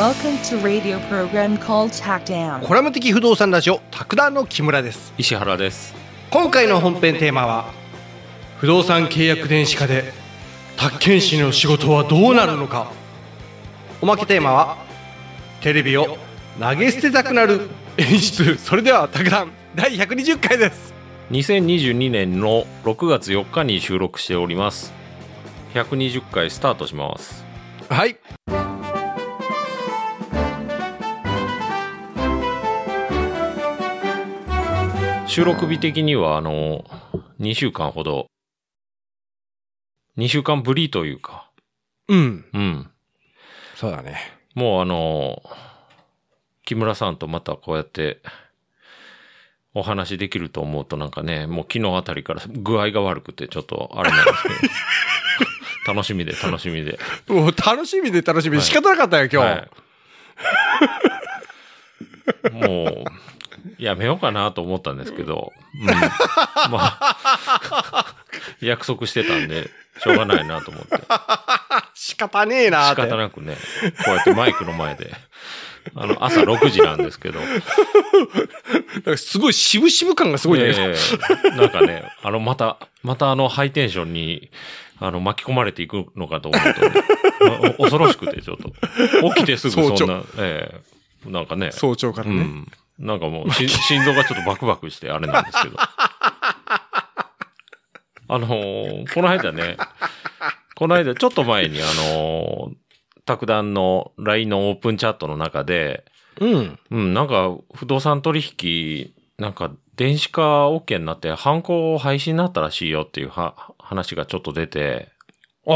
Welcome to radio program called TACDAM. コラム的不動産ラジオ卓談の木村です石原です。今回の本編テーマは不動産契約電子化で宅建士の仕事はどうなるのかおまけテーマはテレビを投げ捨てたくなる演出それでは卓談第120回です2022年の6月4日に収録しております。120回スタートします。はい収録日的には、あの、2週間ほど、2週間ぶりというか、うん。うん。そうだね。もうあの、木村さんとまたこうやって、お話できると思うとなんかね、もう昨日あたりから具合が悪くてちょっとあれなんですけど。楽しみで楽しみで。もう楽しみで楽しみで。仕方なかったよ今日、はい、もう、やめようかなと思ったんですけど、うん、まあ、約束してたんで、しょうがないなと思って。仕方ねえなー仕って。方なくね、こうやってマイクの前で、あの、朝6時なんですけど、すごい渋々感がすごいね、ええなんかね、あの、また、またあの、ハイテンションに、あの、巻き込まれていくのかと思うと、ねお恐ろしくて、ちょっと。起きてすぐそん早な、ええなんかね、早朝からね、うん。なんかもうし、心臓がちょっとバクバクしてあれなんですけど。あのーこの間ね、この間ちょっと前にあのー、卓談の LINE のオープンチャットの中で、うん。うん、なんか不動産取引、なんか電子化 OK になって、犯行廃止になったらしいよっていうは話がちょっと出て、あ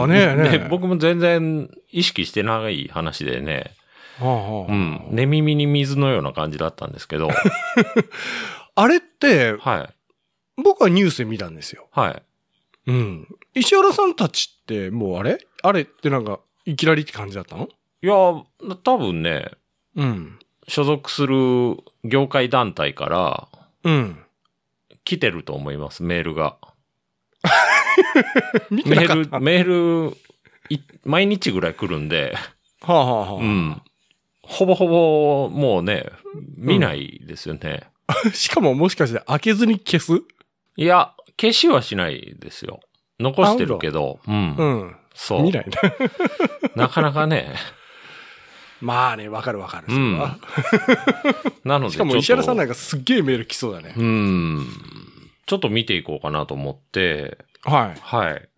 あ、うん。ねえねえ。で、僕も全然意識してない話でね、うん、寝耳に水のような感じだったんですけど、あれって、はい。僕はニュースで見たんですよ。はい。うん。石原さんたちって、もうあれ？あれってなんか、いきなりって感じだったの？いや、多分ね、うん。所属する業界団体からうん。来てると思います、メールが。メ。ール、メール、い毎日ぐらい来るんで、はあ、はあはあ、うん。ほぼほぼ、もうね、見ないですよね。しかももしかして開けずに消す？いや、消しはしないですよ。残してるけど、うん。うん。そう。見ないね。なかなかね。まあね、わかるわかる。うんは。なのでしかも石原さんなんか。かすっげえメール来そうだね。うん。ちょっと見ていこうかなと思って、はい。はい。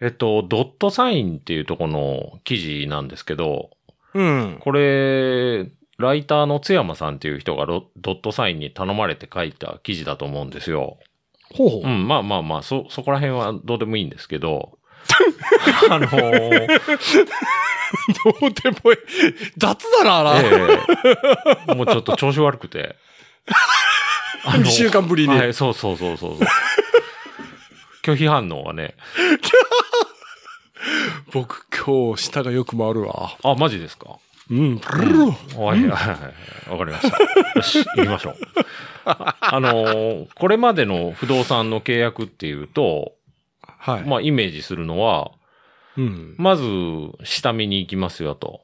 えっと、ドットサインっていうとこの記事なんですけど、うん。これ、ライターの津山さんっていう人がロドットサインに頼まれて書いた記事だと思うんですよ。ほうほう。うん、まあまあまあ、そ、そこら辺はどうでもいいんですけど、あのー どうでもいい。雑だな、あら。ええもうちょっと調子悪くて。あの2週間ぶりに。はい、そうそうそうそうそう。拒否反応はね。僕今日舌がよく回るわ。あ、マジですか？うん。はい、はい、はい。わかりました。よし、行きましょう。ああのーこれまでの不動産の契約っていうと、はい。まあ、イメージするのは、うん。まず、下見に行きますよと。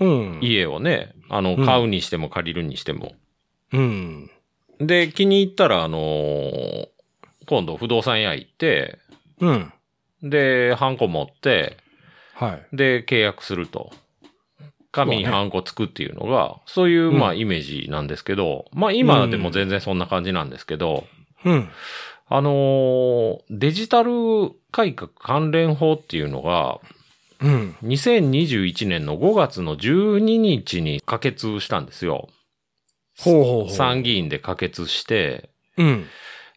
うん。家をね、あの、うん買うにしても借りるにしても。うん。で、気に入ったら、あのー今度不動産屋行って、うん。で、ハンコ持って、はい。で、契約すると。紙にハンコつくっていうのが、そういう、うんまあ、イメージなんですけど、まあ、今でも全然そんな感じなんですけど、うん。あのーデジタル改革関連法っていうのが、うん。2021年の5月の12日に可決したんですよ。ほうほうほう。参議院で可決して、うん。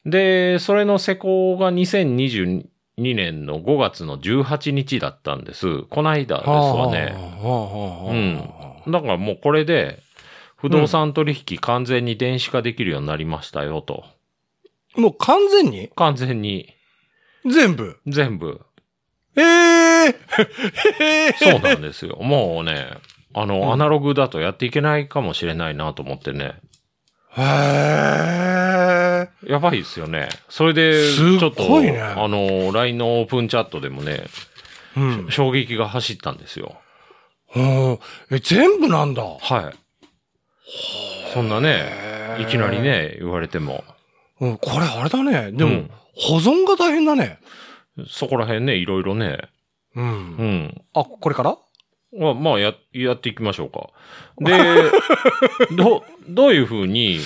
で、それの施行が2022年の5月の18日だったんです。この間ですわね。うん。だからもうこれで、不動産取引完全に電子化できるようになりましたよと。もう完全に？完全に、全部？全部。ええー、え えそうなんですよ。もうね、あの、うんアナログだとやっていけないかもしれないなと思ってね。へえ。やばいですよね。それで、ちょっと、ねあの、LINE のオープンチャットでもね、うん。衝撃が走ったんですよ。うん。え、全部なんだ。はい。そんなね、いきなり。ね、言われても。うん、これあれだね。でも、うん保存が大変だね。そこら辺ね、いろいろね。うん。うん。あ、これから？まあ、まあ、や、やっていきましょうか。で、ど、どういうふうに、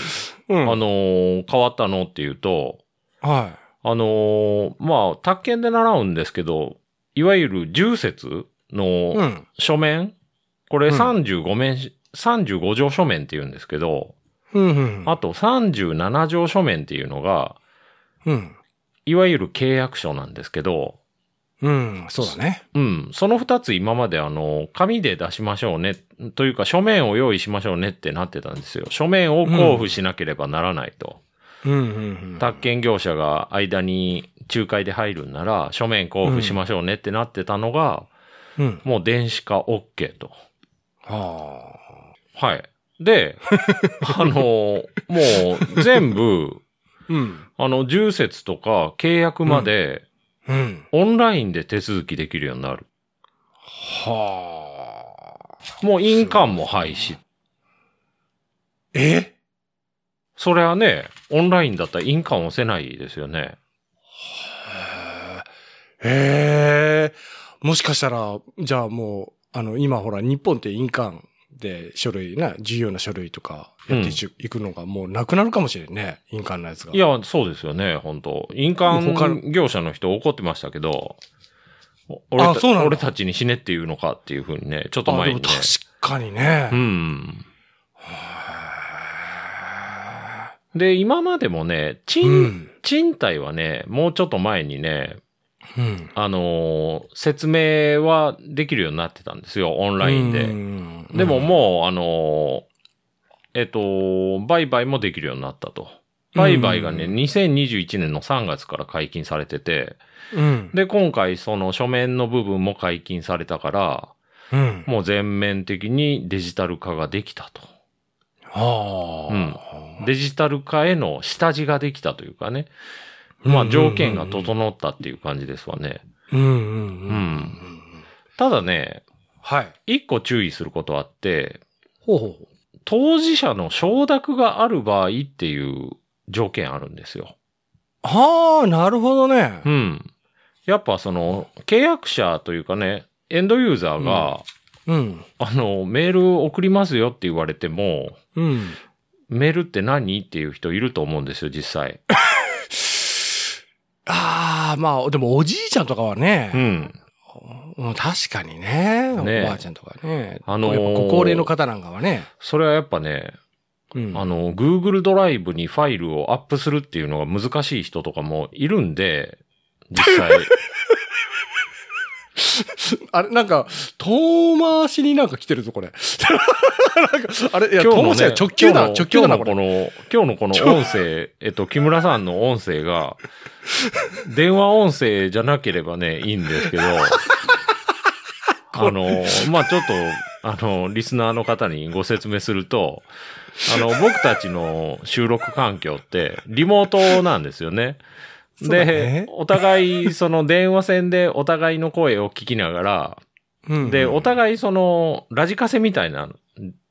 うん。あのー変わったのっていうと、はあのーまあ、宅建で習うんですけど、いわゆる重説い。うのん。書面、これうん35面し、35条書面って言うんですけど、うん。うん。あと37条書面っていうのが、うん。いわゆる契約書なんですけど、うん。そうだね。うん。その二つ今まであの、紙で出しましょうね、というか書面を用意しましょうねってなってたんですよ。書面を交付しなければならないと。うん。うん。宅建業者が間に仲介で入るんなら、書面交付しましょうねってなってたのが、うん。もう電子化 OK と。ははい。で、あの、もう全部、あ。うん。あの、重説とか契約まで、うん。オンラインで手続きできるようになる。はあ。もう印鑑も廃止。え？それはね、オンラインだったら印鑑押せないですよね。へえ。もしかしたら、じゃあもう、あの、今ほら、日本って印鑑で書類な、重要な書類とかやっていくのがもうなくなるかもしれんね。印鑑のやつが。いや、そうですよね、本当印鑑業者の人怒ってましたけど、お俺た俺たちに死ねっていうのかっていうふうにね、ちょっと前にね。も確かにね。うん。へで、今までもね、賃、ん。賃貸はね、もうちょっと前にね、うん。あのー説明はできるようになってたんですよ、オンラインで。ンでももう、あのーえっと、売買もできるようになったと。売買がね、うん2021年の3月から解禁されてて、うん、うん。で、今回その書面の部分も解禁されたから、うん。もう全面的にデジタル化ができたと。はあ。デジタル化への下地ができたというかね。まあ条件が整ったっていう感じですわね。うんうんうん。ううんん。ただね、はい。一個注意することあって、ほうほう。当事者の承諾がある場合っていう条件あるんですよ。はあ、なるほどねう。ん。やっぱその、契約者というかね、エンドユーザーが、うん。あの、メール送りますよって言われても、うん。メールって何？っていう人いると思うんですよ、実際。ああ、まあ、でもおじいちゃんとかはねう、ん。うん、確かにね。ねおばあちゃんとかね。あのーやっぱご高齢の方なんかはね。それはやっぱね、うん。あの、Google ドライブにファイルをアップするっていうのが難しい人とかもいるんで、実際。あれ、なんか、遠回しになんか来てるぞ、これ。なんか、あれ、いや、今日のね直球だ、直球だな、こ今日のれ。この、今日のこの音声、えっと、木村さんの音声が、電話音声じゃなければね、いいんですけど、あの、まあ、ちょっと、あの、リスナーの方にご説明すると、あの、僕たちの収録環境って、リモートなんですよね。で、お互い、その電話線でお互いの声を聞きながら、うんで、お互いその、ラジカセみたいな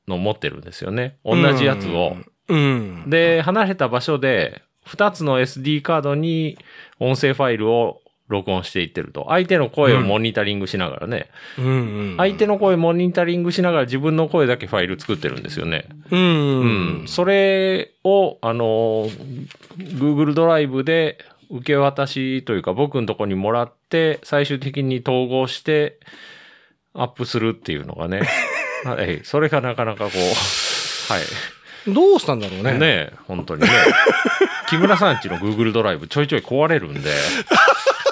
の持ってるんですよね。同じやつを。。うん。で、離れた場所で、2つの SD カードに音声ファイルを録音していってると。相手の声をモニタリングしながらね。うんうん。相手の声モニタリングしながら自分の声だけファイル作ってるんですよね。うん。ううんん。それを、あの、Google ドライブで受け渡しというか僕のとこにもらって、最終的に統合してアップするっていうのがね。はい。それがなかなかこう、はい。どうしたんだろうね。ねえ、本当にね。木村さんちの Google ドライブちょいちょい壊れるんで、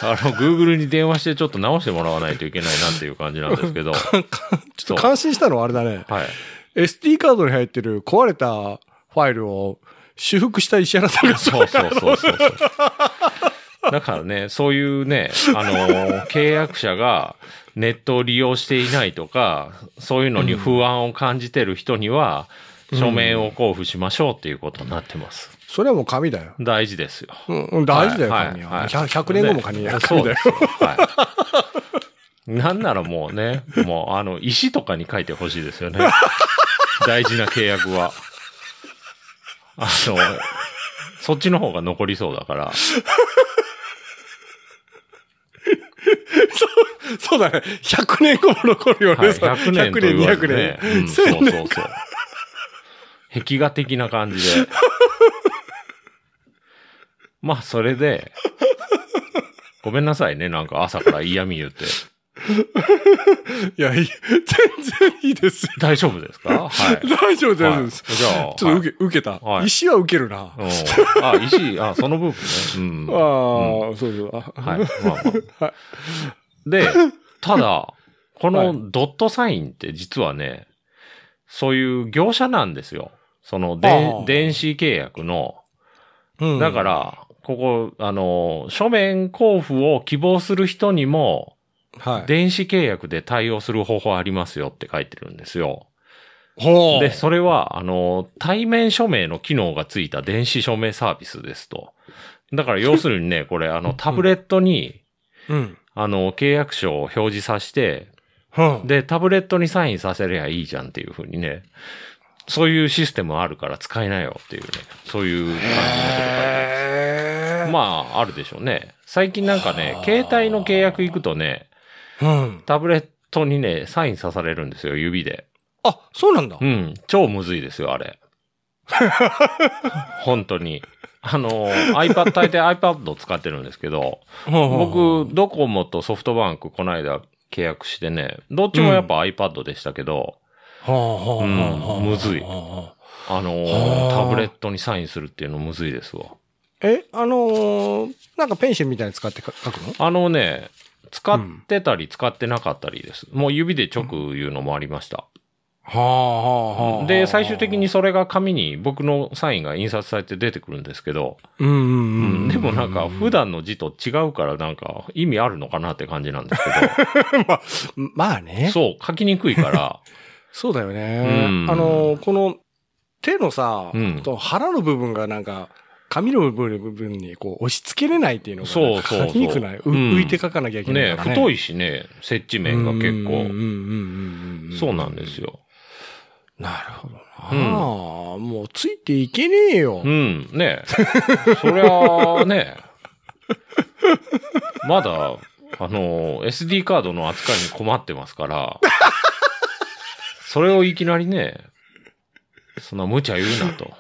あの、Google に電話してちょっと直してもらわないといけないなっていう感じなんですけど。ちょっと感心したのはあれだね。はい。SD カードに入ってる壊れたファイルを修復した石原さんがそうそうそうそうそう。だからね、そういうね、あの契約者がネットを利用していないとか、そういうのに不安を感じてる人には、書面を交付しましょうっていうことになってます。それはもう紙だよ。大事ですよ。うんうん、大事だよ、はい紙は。はい100 100年後も紙だよ。そうですよ。はい。なんならもうね、もうあの、石とかに書いてほしいですよね。大事な契約は。あの、そっちの方が残りそうだから。そうだね。100年後も残るよね。はい、そう100年と言われてね。200うん、そう1000そう年そう。壁画的な感じで。まあ、それで、ごめんなさいね。なんか朝から嫌味言って。いや、いい全然いいですよ。大丈夫ですか？はい。大丈夫、大丈はい夫です。じゃあ、ちょっと受け、受けたは。い石は受けるな。はいうんあ、石、あ、その部分ね。うん。ああ、そうそう。あはい。まあまあ。で、ただ、このドットサインって実はね、そういう業者なんですよ。そのでああ電子契約の。うんだから、ここ、あの、書面交付を希望する人にも、はい。電子契約で対応する方法ありますよって書いてるんですよ。ほう。で、それは、あの、対面署名の機能がついた電子署名サービスですと。だから要するにね、これ、あの、タブレットに、うん。あの、契約書を表示させて、うん。で、タブレットにサインさせりゃいいじゃんっていうふうにね、そういうシステムあるから使いなよっていうね、そういう感じのことがまあ、あるでしょうね。最近なんかね、携帯の契約行くとね、うん。タブレットにね、サインさされるんですよ、指で。あ、そうなんだう。ん、超むずいですよ、あれ。本当に。あの、iPad、大抵 iPad 使ってるんですけど、僕、ドコモとソフトバンクこの間契約してね、どっちもやっぱ iPad でしたけど、むずいはあのはあタブレットにサインするっていうのむずいですわ。あえ、あのー、なんかペンシルみたいに使ってか書くの？あのね、使ってたり使ってなかったりです。もう指で直言うのもありました。はあはあはあ。で、最終的にそれが紙に僕のサインが印刷されて出てくるんですけど、うんうんううんん。でもなんか普段の字と違うからなんか意味あるのかなって感じなんですけ まあ、まあねど、。そう、書きにくいから、そうだよね。うんあのー、この手のさ、うんと腹の部分がなんか、紙の部分にこう押し付けれないっていうのが、そうそうそう書きにくくない、ううん浮いて書かなきゃいけないね。太いいしね、接地面が結構、うんうんうんうんうん。そうなんですよ。なるほどな。あもうついていけねえよ。うん、ねそりゃあね、まだ、あの、SD カードの扱いに困ってますから、それをいきなりね、そんな無茶言うなと。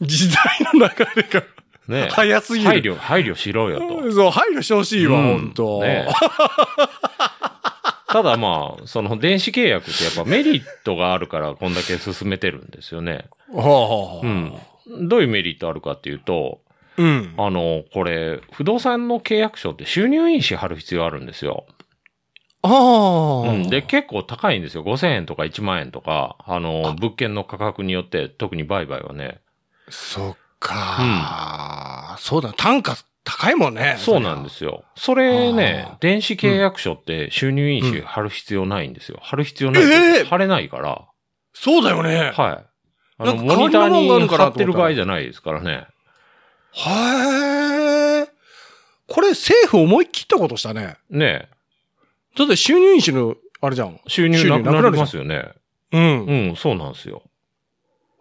時代の流れがね早すぎる。配慮、配慮しろよと。そう、配慮してほしいわ、うん本当ね ただまあ、その電子契約ってやっぱメリットがあるからこんだけ進めてるんですよね。はあはあうん。どういうメリットあるかっていうと、うん。あの、これ、不動産の契約書って収入印紙貼る必要あるんですよ。ああ。うん。で、結構高いんですよ。5000円とか1万円とか、あの、物件の価格によって、特に売買はね。そっか、そうだ、単価高いもんね。そうなんですよ。それね電子契約書って収入印紙貼る必要ないんですよ。貼る必要ない。ええ貼れないから。そうだよね。はい。あの、モニターに貼ってる場合じゃないですからね。へえ。これ政府思い切ったことしたね。ねだって収入印紙の、あれじゃん。収入なくなりますよね。うん。うん、そうなんですよ。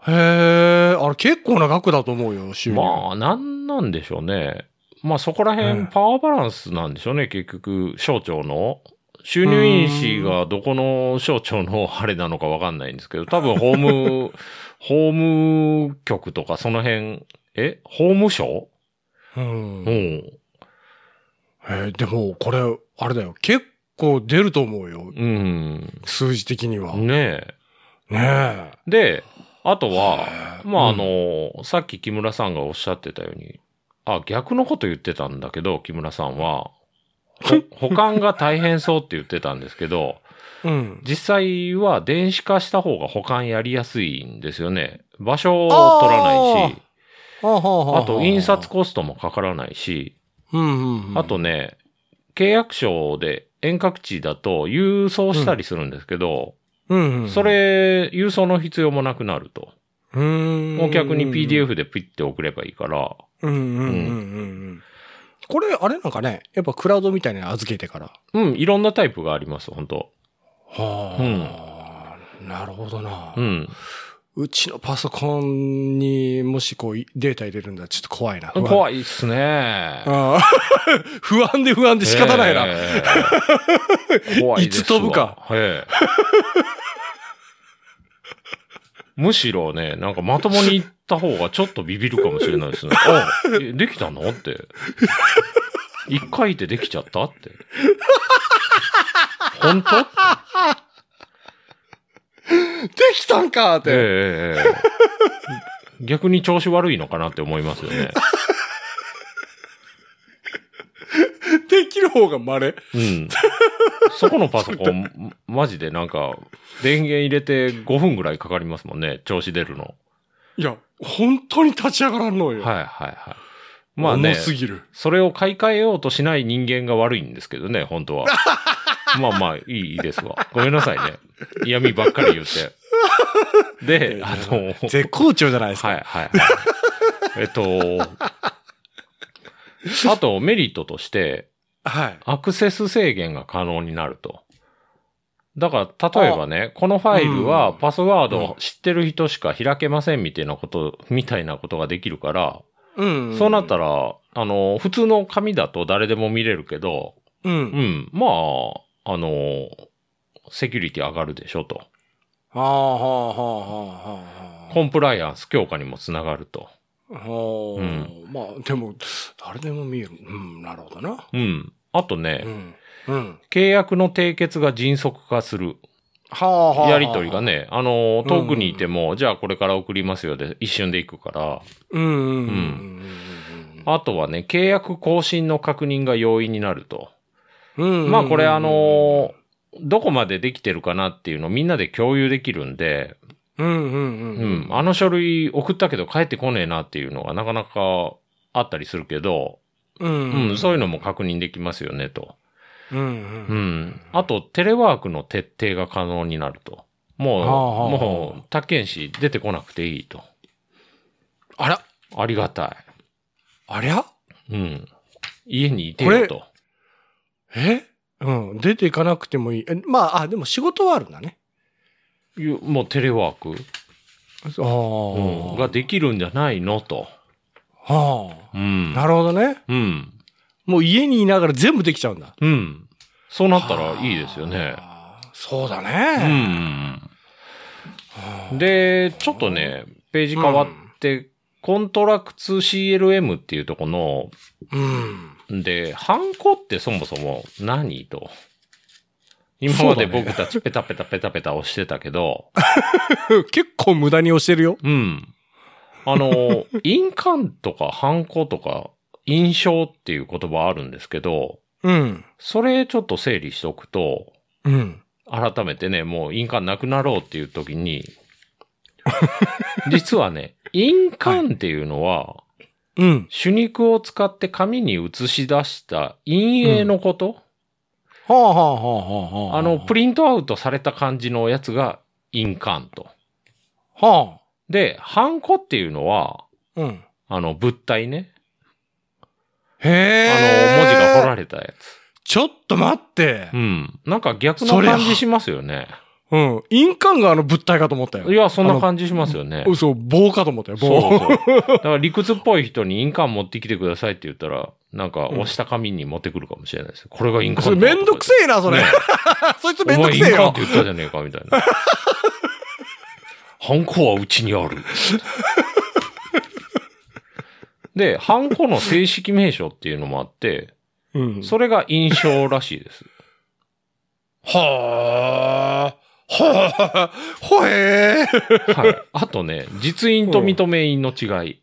へえ。あれ結構な額だと思うよ、収入。まあ、なんなんでしょうね。まあ、そこら辺、うんパワーバランスなんでしょうね、結局、省庁の。収入印紙がどこの省庁のあれなのかわかんないんですけど、多分、法務、法務局とかその辺、え？法務省？うん。うへん。え、でも、これ、あれだよ。結構出ると思うよ。うん。数字的には。ねねえ。え。で、あとは、まあ、あうんの、さっき木村さんがおっしゃってたように、あ、逆のこと言ってたんだけど、木村さんは、ほ 保管が大変そうって言ってたんですけど、うん。実際は電子化した方が保管やりやすいんですよね。場所を取らないし、あと印刷コストもかからないし。あとね、契約書で遠隔地だと郵送したりするんですけど、うんうん、そ、れ、郵送の必要もなくなると。うん。お客に PDF でピッて送ればいいから、うんうんうんうんうん。これ、あれなんかね、やっぱクラウドみたいに預けてから。うん、いろんなタイプがあります、本当はあ、なるほどな、う。ん。うちのパソコンにもしこういデータ入れるんだらちょっと怖いな。い。怖いっすね。不安で不安で仕方ないな。ええ怖いいつ飛ぶか。ええむしろね、なんかまともに行った方がちょっとビビるかもしれないですね。あ、えできたの？って。一回でできちゃった？って。本当？できたんかっええて。ええええ逆に調子悪いのかなって思いますよね。できる方が稀。うん。そこのパソコン、マジでなんか、電源入れて5分ぐらいかかりますもんね、調子出るの。いや、本当に立ち上がらんのよ。はいはいはい。まあね重、すぎる。それを買い替えようとしない人間が悪いんですけどね、本当は。まあまあ、いいですわ。ごめんなさいね。嫌味ばっかり言って。で、あの、絶好調じゃないですか。はいはいはい。えっと、あとメリットとして、はい。アクセス制限が可能になると。だから、例えばね、このファイルはうんパスワードを知ってる人しか開けませんみたいなこと、みたいなことができるから、うんそうなったら、あの、普通の紙だと誰でも見れるけど、う。うんん、まあ、あの、セキュリティ上がるでしょと。はあはあはあはあはあ。コンプライアンス強化にもつながると。はあうんまあ、でも、誰でも見える。うん、なるほどな。うん。あとね、うん。うん。契約の締結が迅速化する。はあはあ。やりとりが。ね、あの、遠くにいても、じゃあこれから送りますよで、一瞬で行くから。うんうんうんうんうんあとはね、契約更新の確認が容易になると。うん。うんうんうんまあこれあ、の、どこまでできてるかなっていうのをみんなで共有できるんで、うんうんうんううんん、あの書類送ったけど帰ってこねえなっていうのがなかなかあったりするけど、うんうん、そういうのも確認できますよねと。うんう。うんん。あと、テレワークの徹底が可能になると。もう、もう、他県市出てこなくていいと。あらありがたありゃ？い。うん。家にいてよと。え？うん。出ていかなくてもいい。えまあ、あ、でも仕事はあるんだね。いうもうテレワーク、ああ。うんができるんじゃないの？と。はあ。うん。なるほどね。うん。もう家にいながら全部できちゃうんだ。うん。そうなったらいいですよね。はあ。そうだうね。ん。で、ちょっとね、ページ変わって、コントラクツ CLM っていうとこの、うん。で、ハンコってそもそも何と？今まで僕たちペタペタペタペタ押してたけど、結構無駄に押してるよ。うん。あの、印鑑とかハンコとか印象っていう言葉あるんですけど、うん。それちょっと整理しておくと、うん。改めてね、もう印鑑なくなろうっていう時に、実はね、印鑑っていうのは、うん。手肉を使って紙に写し出した陰影のこと、はあはあはあはあ。あの、プリントアウトされた感じのやつが印鑑と。はで、ハンコっていうのは、あ。うん。あの、物体ね。へあえ。の、文字が彫られたやつ。ちょっと待ってう。ん。なんか逆の感じしますよね。うん。印鑑があの物体かと思ったよ。いや、そんな感じしますよね。嘘、棒かと思ったよ、そう棒。そう。だから理屈っぽい人に印鑑持ってきてくださいって言ったら、なんか押した紙に持ってくるかもしれないです。これが印それめんどくせえな、それね。そいつめんどくせえよお前印鑑って。言ったじゃねえか、みたいな。ハンコはうちにある。で、ハンコの正式名称っていうのもあって、うん。それが印象らしいです。はあ。はあ。ほえー。はい。あとね、実印と認め印の違い。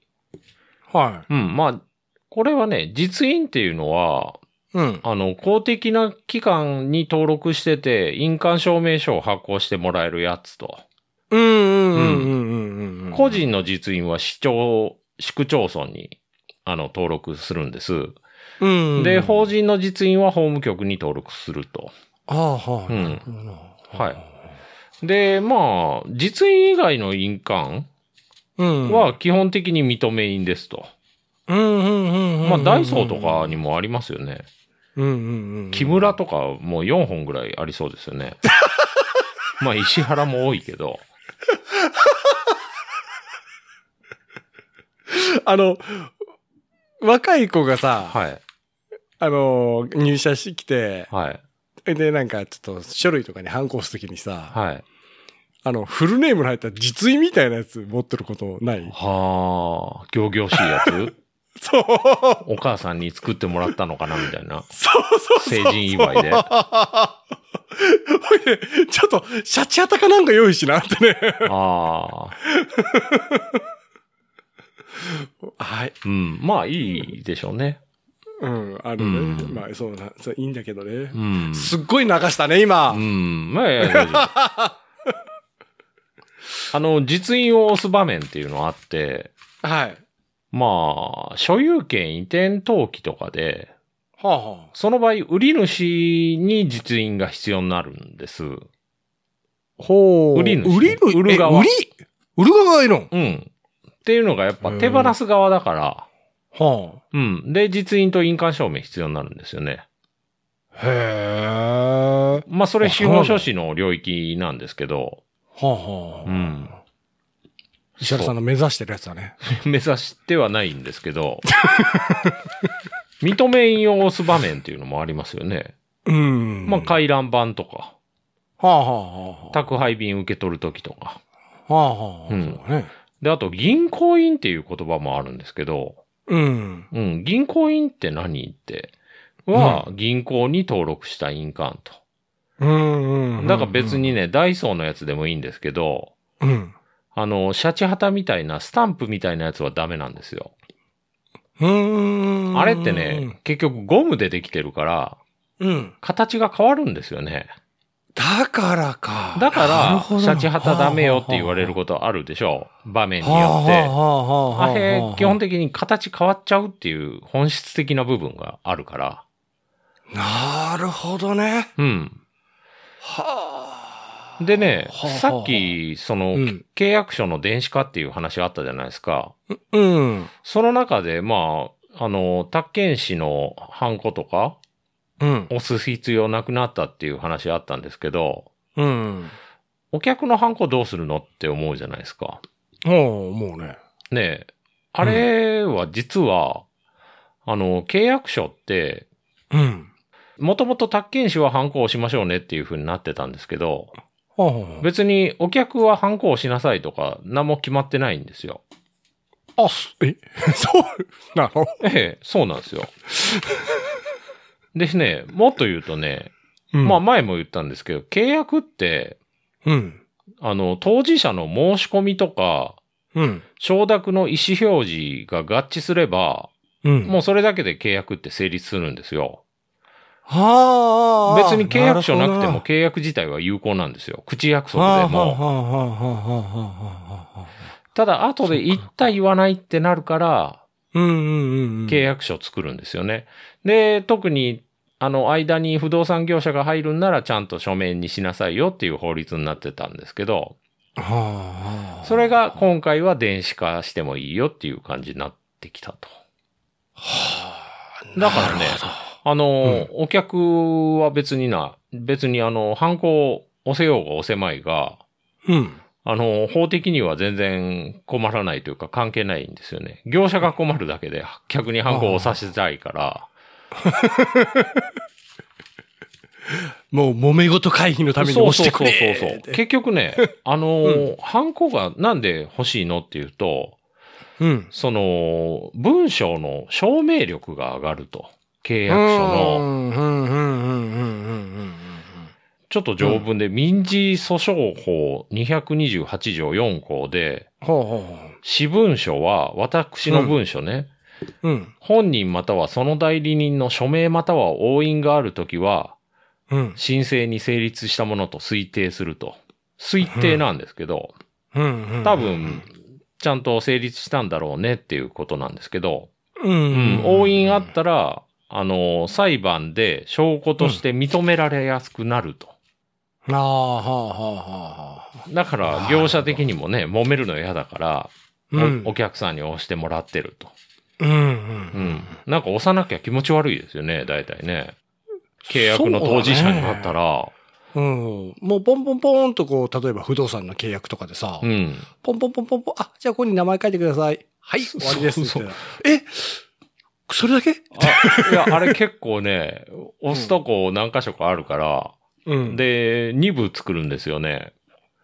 はうん、まあ、これはね、実印っていうのは、い。うん。あの、公的な機関に登録してて、印鑑証明書を発行してもらえるやつと。うんうんうんうんうんうん。個人の実印は市町、市区町村に、あの、登録するんです。うん。で、法人の実印は法務局に登録すると。ああ、はい。うんなるほどなはい。で、まあ、実印以外の印鑑うん。は基本的に認め印ですと。うんうんうんうん。まあ、ダイソーとかにもありますよね。うんうんうん。木村とかもう4本ぐらいありそうですよね。まあ、石原も多いけど。あの、若い子がさ、はい。あの、入社してきて、はい。で、なんかちょっと書類とかに反抗すときにさ、はい。あの、フルネームの入った実印みたいなやつ持ってることない？はあ、行々しいやつ？そうお母さんに作ってもらったのかなみたいな。そうそうそう。成人祝いで ほいで、ちょっと、シャチハタかなんか用意しなってね。ああ。はい。うん。まあ、いいでしょうね。うん、あるね。うんまあ、そうな、そう、いいんだけどねう。ん。すっごい流したね、今。うん。まあ、あの、実印を押す場面っていうのあって、はい。まあ、所有権移転登記とかで、はあ、はその場合、売り主に実印が必要になるんです。あ。ほ売り主売り主売る側え売り？売る側がいるの？うん。っていうのがやっぱ手放す側だから、はうん。で、実印と印鑑証明必要になるんですよね。あ。へえ。まあ、それあ司法書士の領域なんですけど、はあ、はあ。うん。石原さんの目指してるやつだね。目指してはないんですけど、認め印を押す場面っていうのもありますよね。うん。まあ、回覧板とか、はあ、はあ、はあ。宅配便受け取るときとか。はあ、はあ。うんね。で、あと、銀行印っていう言葉もあるんですけど、うん。うん、銀行印って何って、は、銀行に登録した印鑑と。うん、うん。だから別にね、ダイソーのやつでもいいんですけど、うん。あの、シャチハタみたいなスタンプみたいなやつはダメなんですよ。うん。あれってね、、結局ゴムでできてるから、うん。形が変わるんですよね。だからか。だから、シャチハタダメよって言われることあるでしょう。場面によって。はあ基本的に形変わっちゃうっていう本質的な部分があるから。なるほどね。うん。はあ。でね、はあさっき、その、うん契約書の電子化っていう話あったじゃないですか。うん。その中で、まあ、あの、宅建士のハンコとか、うん。押す必要なくなったっていう話あったんですけど、うん。お客のハンコどうするのって思うじゃないですか。もう、もうね。ねえ、あれは実は、あの、契約書って、うん。もともと宅建士はハンコを押しましょうねっていう風になってたんですけど、別にお客はハンコを押しなさいとか何も決まってないんですよ。あ。え、そうなの？ええ、そうなんですよ。でね、もっと言うとね、うんまあ前も言ったんですけど、契約って、うん。あの、当事者の申し込みとか、うん。承諾の意思表示が合致すれば、うん。もうそれだけで契約って成立するんですよ。はあ。別に契約書なくてもる契約自体は有効なんですよ。口約束でも。ただ後で言った言わないってなるから、うんうんうんうん。契約書を作るんですよね。で、特に、あの、間に不動産業者が入るんならちゃんと書面にしなさいよっていう法律になってたんですけど、はあ。それが今回は電子化してもいいよっていう感じになってきたと。だからねあの、お客は別にな、別にあの、ハンコを押せようが押せまいが、うん。あの、法的には全然困らないというか関係ないんですよね。業者が困るだけで、客にハンコを押させたいから、もう揉め事回避のために押してくれ。そうそうそうそう。結局ね、あのー、ハンコがなんで欲しいのっていうと、うん。その、文章の証明力が上がると。契約書の、うん、うん、うん、うん、うん、うん。ちょっと条文で民事訴訟法228条4項で、私文書は私の文書ね、う。うん。本人またはその代理人の署名または押印があるときは、うん。申請に成立したものと推定すると。推定なんですけど、うん。多分、ちゃんと成立したんだろうねっていうことなんですけど、ううんん。押印あったら、あの、裁判で証拠として認められやすくなると。ああ、はあ、はあ、はあ。だから、業者的にもね、揉めるの嫌だから、お客さんに押してもらってると。うん。う。うんん。なんか押さなきゃ気持ち悪いですよね、大体ね。契約の当事者になったら、うん。もうポンポンポンとこう、例えば不動産の契約とかでさ、うん。ポンポンポンポンポン、あ、じゃあここに名前書いてください。はい、終わりですそうそうえそれだけ？あいや、あれ結構ね、押すとこ何箇所かあるから、うん。、で、2部作るんですよね。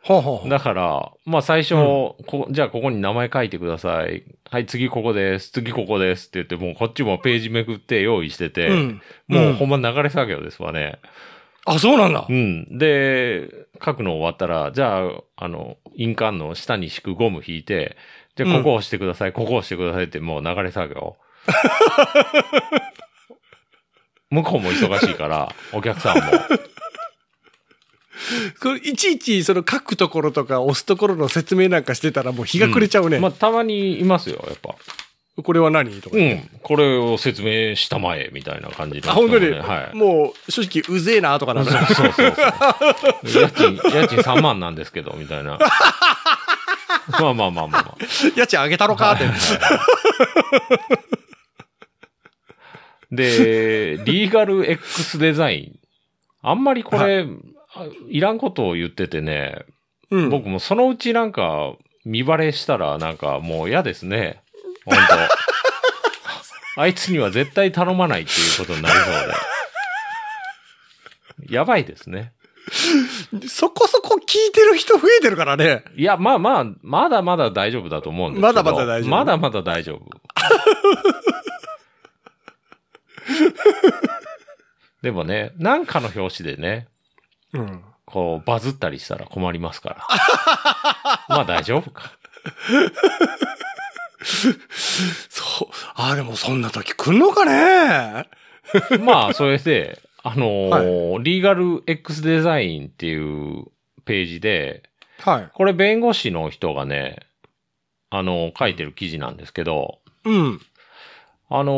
はあ、はあ、だから、まあ最初、こじゃあここに名前書いてください。はい、次ここです。次ここですって言って、もうこっちもページめくって用意してて、うん。もうほんま流れ作業ですわね。あ、そうなんだう。ん。で、書くの終わったら、じゃあ、あの、印鑑の下に敷くゴム引いて、じゃあここ押してください、ここ押してくださいってもう流れ作業。向こうも忙しいから、お客さんも。これいちいちその書くところとか押すところの説明なんかしてたらもう日が暮れちゃうね。まあ、たまにいますよ、やっぱ。これは何とかう。ん。これを説明したまえ、みたいな感じで、あ、本当に、はい。もう正直うぜえなとかなそうる。そうそうそう。家賃、家賃3万なんですけど、みたいな。まあまあまあまあまあ。家賃上げたろかって。で、リーガル X デザイン。あんまりこれ、あいらんことを言っててね、うん。僕もそのうちなんか、見バレしたらなんかもう嫌ですね。本当 あいつには絶対頼まないっていうことになりそうで。やばいですね。そこそこ聞いてる人増えてるからね。いや、まあまあ、まだまだ大丈夫だと思うんですけど。まだまだ大丈夫まだまだ大丈夫。でもね、なんかの表紙でね、うん。こう、バズったりしたら困りますから。まあ大丈夫か。そう。あ、でもそんな時来んのかね？まあ、それで、あのーリーガル X デザインっていうページで、はい。これ弁護士の人がね、あのー書いてる記事なんですけど、うん。あの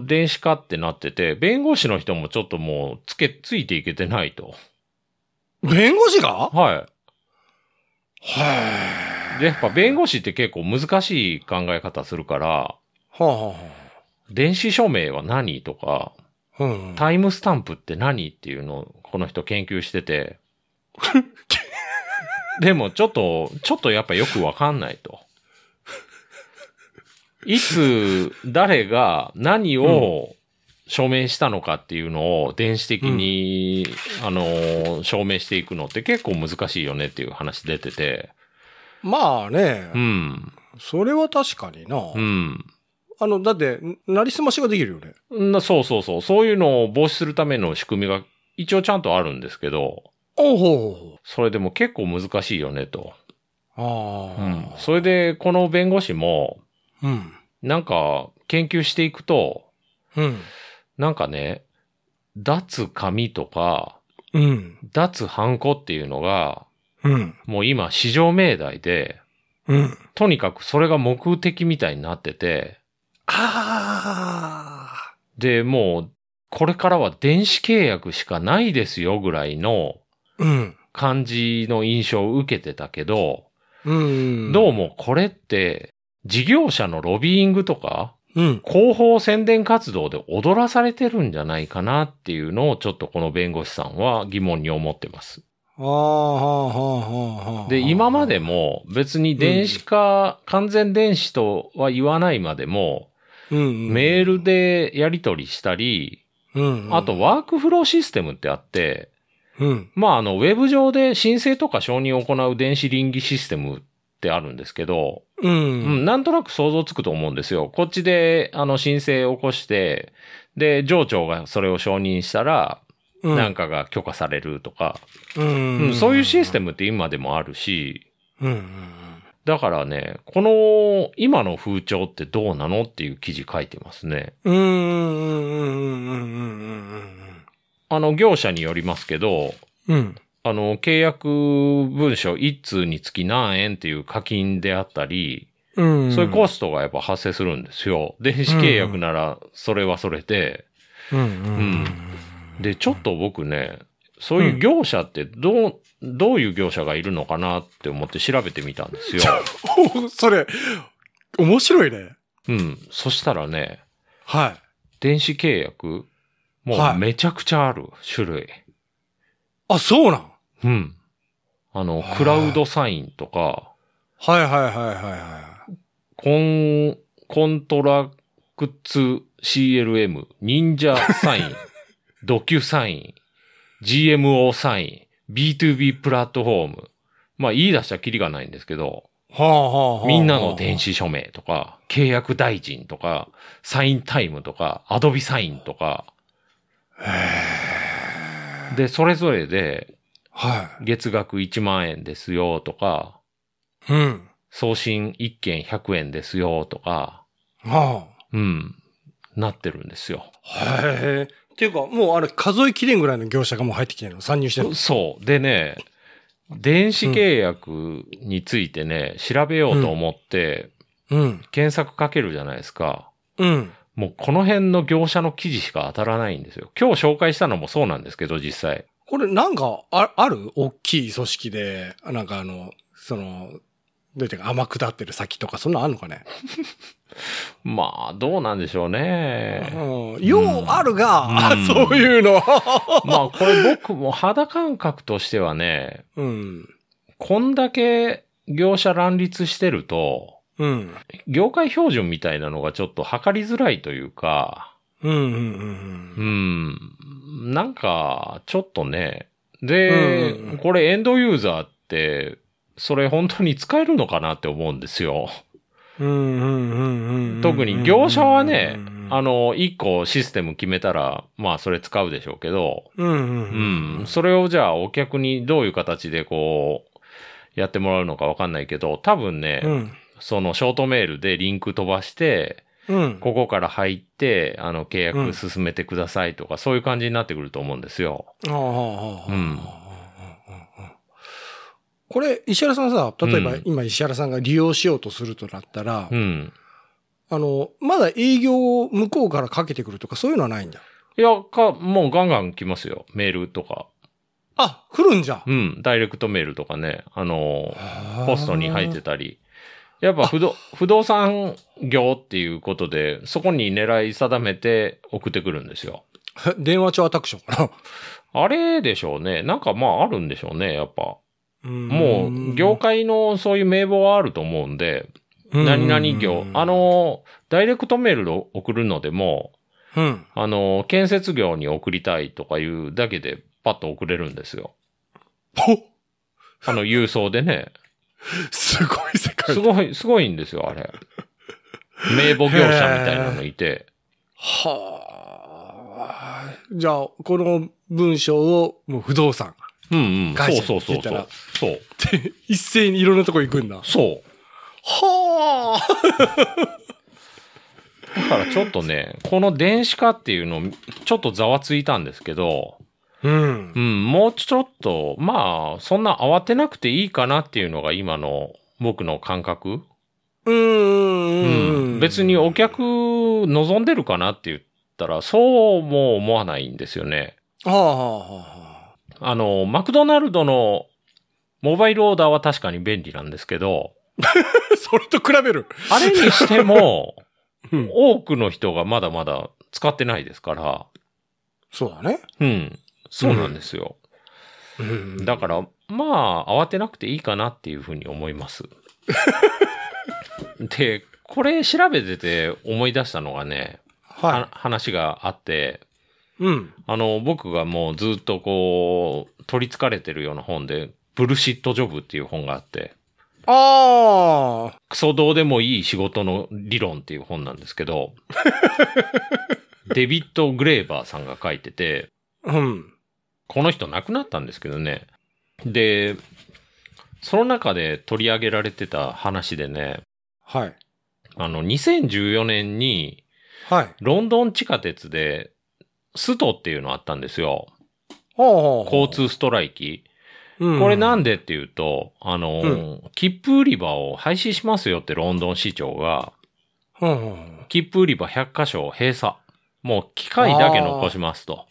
ー電子化ってなってて、弁護士の人もちょっともう、つけ、ついていけてないと。弁護士が？は。はいで、やっぱ弁護士って結構難しい考え方するから、い。はあ、は電子署名は何とか、あ、うん。タイムスタンプって何っていうのをこの人研究してて。でもちょっと、ちょっとやっぱよくわかんないと。いつ、誰が何を証明したのかっていうのを電子的に、あの、証明していくのって結構難しいよねっていう話出てて。まあね、うん。それは確かにな。うん。あの、だって、なりすましができるよね。なそうそうそう。そういうのを防止するための仕組みが一応ちゃんとあるんですけど、おうほそれでも結構難しいよねと。うほう。ああ。それで、この弁護士も、うん。なんか、研究していくと、うん。なんかね、脱紙とか、うん。脱ハンコっていうのが、うん。もう今、市場命題で、うん。とにかくそれが目的みたいになってて、ああ。で、もう、これからは電子契約しかないですよぐらいのうん。感じの印象を受けてたけど、うん。どうもこれって、事業者のロビーイングとか、うん。広報宣伝活動で踊らされてるんじゃないかなっていうのをちょっとこの弁護士さんは疑問に思ってます。ああ、はあ、はあ、はあ。で、今まで、も別に電子化、完全電子とは言わないまでも、うん。メールでやり取りしたり、うん。あと、ワークフローシステムってあって、うん。まああの、ウェブ上で申請とか承認を行う電子倫理システムってあるんですけど、ううん、ん。なんとなく想像つくと思うんですよ。こっちで、あの、申請を起こして、で、上長がそれを承認したら、うん。なんかが許可されるとか、ううんん、そういうシステム。ムって今でもあるし、うん。だからね、この今の風潮ってどうなのっていう記事書いてますね。うん。うん。うん。うん。うん。あの、業者によりますけど、うん。あの、契約文書1通につき何円っていう課金であったり、うん。そういうコストがやっぱ発生するんですよ。電子契約ならそれはそれで、うん。うん。で、ちょっと僕ね、そういう業者ってどう、どういう業者がいるのかなって思って調べてみたんですよ。お それ、面白いね。うん。そしたらね、はい。電子契約、もはいうめちゃくちゃある、種類。あ、そうなん？うん。あのは、いクラウドサインとか、はいはいはいはいはい。コン、コントラクツ CLM、忍者サイン、ドキュサイン、GMO サイン、B2B プラットフォーム。まあ言い出したらキリがないんですけど、はあはあはあ。みんなの電子署名とか、契約大臣とか、サインタイムとか、アドビサインとか、で、それぞれでは月額1万円ですよとか、い。うん。送信1件100円ですよとか、はうん、なってるんですよ。あ。へえ。っていうか、もうあれ数えきれんぐらいの業者がもう入ってきてるの？参入してるの？そう。でね、電子契約についてね、調べようと思って、うん。検索かけるじゃないですか。うん。もうこの辺の業者の記事しか当たらないんですよ。今日紹介したのもそうなんですけど、実際。これなんか、あある？大きい組織で、なんかあの、その、どういうか天下ってる先とか、そんなんあんのかね？まあ、どうなんでしょうね。うん。ようあるが、うんそういうの。まあ、これ僕も肌感覚としてはね、うん。こんだけ業者乱立してると、うん。業界標準みたいなのがちょっと測りづらいというか、うん。うん。うん。うん、なんか、ちょっとね、で、うんこれエンドユーザーって、それ本当に使えるのかなって思うんですよ。うん。うん。うん。うん。特に業者はねうん、あの、一個システム決めたら、まあそれ使うでしょうけど、うん。う。うんん。それをじゃあお客にどういう形でこう、やってもらうのかわかんないけど、多分ね、うん。そのショートメールでリンク飛ばして、うん。ここから入って、あの、契約進めてくださいとか、そういう感じになってくると思うんですよ。ああ、ああ、うんこれ、石原さんさ、例えばうん今石原さんが利用しようとするとなったら、うん。あの、まだ営業を向こうからかけてくるとかそういうのはないんだ。いや、か、もうガンガン来ますよ。メールとか。あ、来るんじゃん。うん。ダイレクトメールとかね。あの、ポストに入ってた。たり。やっぱ不動、不動産業っていうことで、そこに狙い定めて送ってくるんですよ。電話帳アタクションかな。あれでしょうね。なんかまああるんでしょうね、やっぱ。ももう、業界のそういう名簿はあると思うんで、何々業。あ、の、ダイレクトメールで送るのでも、うん。あの、建設業に送りたいとかいうだけでパッと送れるんですよ。ほあの、郵送でね。すごい世界すごい、すごいんですよ、あれ。名簿業者みたいなのいて。はあ。じゃあ、この文章をもう不動産。うんうん。会社そうそうそう。そう。で一斉にいろんなとこ行くんだ。そう。はあ。だからちょっとね、この電子化っていうの、ちょっとざわついたんですけど、うんう。ん、もうちょっと、まあ、そんな慌てなくていいかなっていうのが今の僕の感覚？うーん。別にお客望んでるかなって言ったら、そうも思わないんですよね。はあはあはあ。あの、マクドナルドのモバイルオーダーは確かに便利なんですけど、それと比べる。あれにしても、うん。多くの人がまだまだ使ってないですから、そうだね。うん。そうなんですよ。うんだから、まあ、慌てなくていいかなっていうふうに思います。で、これ調べてて思い出したのがね、はは話があって、い。うん。あの、僕がもうずっとこう、取り憑かれてるような本で、ブルシットジョブっていう本があって、ああ。クソどうでもいい仕事の理論っていう本なんですけど、デビッド・グレーバーさんが書いてて、うん。この人亡くなったんですけどね。で、その中で取り上げられてた話でね、はい。あの、2014年にはい。ロンドン地下鉄でストっていうのあったんですよ。ほう交通ストライキ。うんこれなんでっていうと、あの、う切符売り場を廃止しますよってロンドン市長が、う切符売り場100箇所を閉鎖。もう機械だけ残しますと。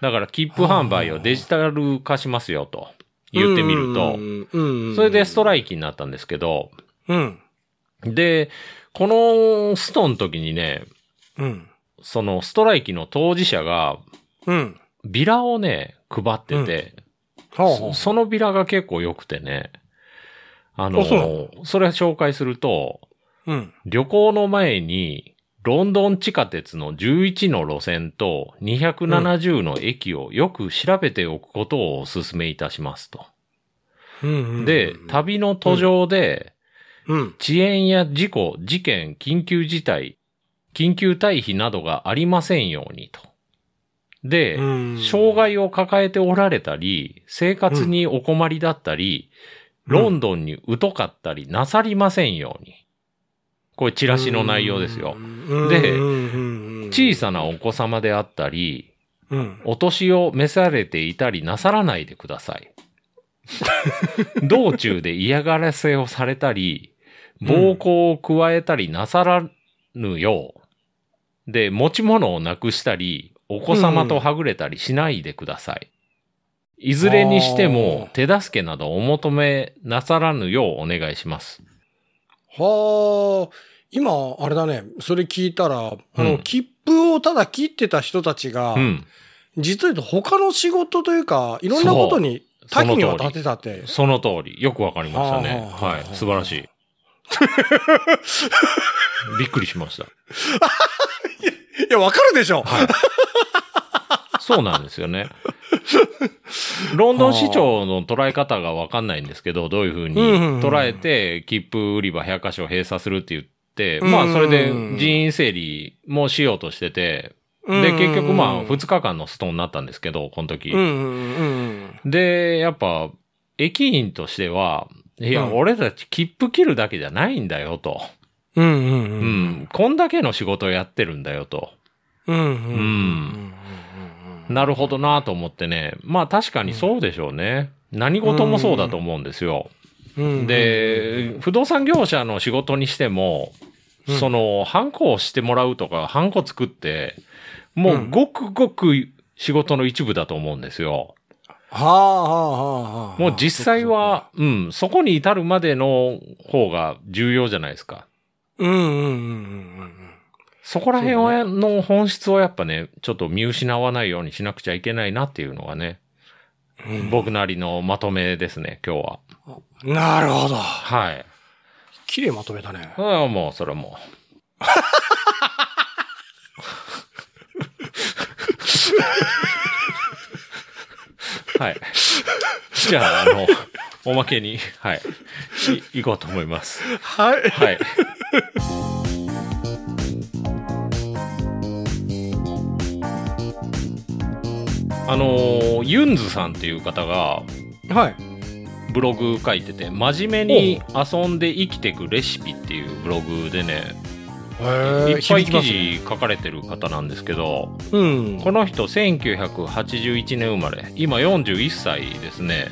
だから切符販売をデジタル化しますよと言ってみるとう、んうんそれでストライキになったんですけど、うん。で、このストの時にね、うん。そのストライキの当事者がうん。ビラをね、配ってて、はあはそそのビラが結構良くてね、あのあそそれ紹介すると、あ。うん。旅行の前に、ロンドン地下鉄の11の路線と270の駅をよく調べておくことをお勧めいたしますと。うん。で、旅の途上で、うん。遅延や事故、事件、緊急事態、緊急退避などがありませんようにと。で、うん障害を抱えておられたり、生活にお困りだったり、ロンドンに疎かったりなさりませんように。これチラシの内容ですよ。で小さなお子様であったり、うん。お年を召されていたりなさらないでください。道中で嫌がらせをされたり、暴行を加えたりなさらぬよう。で、持ち物をなくしたり、お子様とはぐれたりしないでください。いずれにしても手助けなどお求めなさらぬようお願いします。はあ、今、あれだね、それ聞いたら、あの、うん切符をただ切ってた人たちが、うん。実は言うと他の仕事というか、いろんなことに多岐にわたってたって。その通り。よくわかりましたね。はあはい。素晴らしい。びっくりしました。いや、わかるでしょそうなんですよね。ロンドン市長の捉え方がわかんないんですけど、どういうふうに捉えて、切符売り場100カ所閉鎖するって言って、うんまあそれで人員整理もしようとしてて、で、結局まあ2日間のストになったんですけど、この時。で、やっぱ、駅員としては、いや、うん俺たち切符切るだけじゃないんだよと。うんうんう。うんん。こんだけの仕事をやってるんだよと。うんうんうんなるほどなと思ってね。まあ確かにそうでしょうね。何事もそうだと思うんですよ。うん。で、不動産業者の仕事にしても、うんその、ハンコをしてもらうとか、ハンコ作って、もうごくごく仕事の一部だと思うんですよ。はあはあはあはあ。もう実際は、うん、そこに至るまでの方が重要じゃないですか。うんうんうんうんうんそこら辺はの本質をやっぱね、ちょっと見失わないようにしなくちゃいけないなっていうのがね、うん。僕なりのまとめですね、今日は。なるほど。はい。綺麗まとめたね。ああ、もう、それはもう。はい。じゃあ、あの、おまけに、はい。い、行こうと思います。はい。はい。あのーユンズさんっていう方がはい。ブログ書いてて、真面目に遊んで生きていくレシピっていうブログでね、いっぱい記事書かれてる方なんですけど、うん。この人1981年生まれ、今41歳ですね。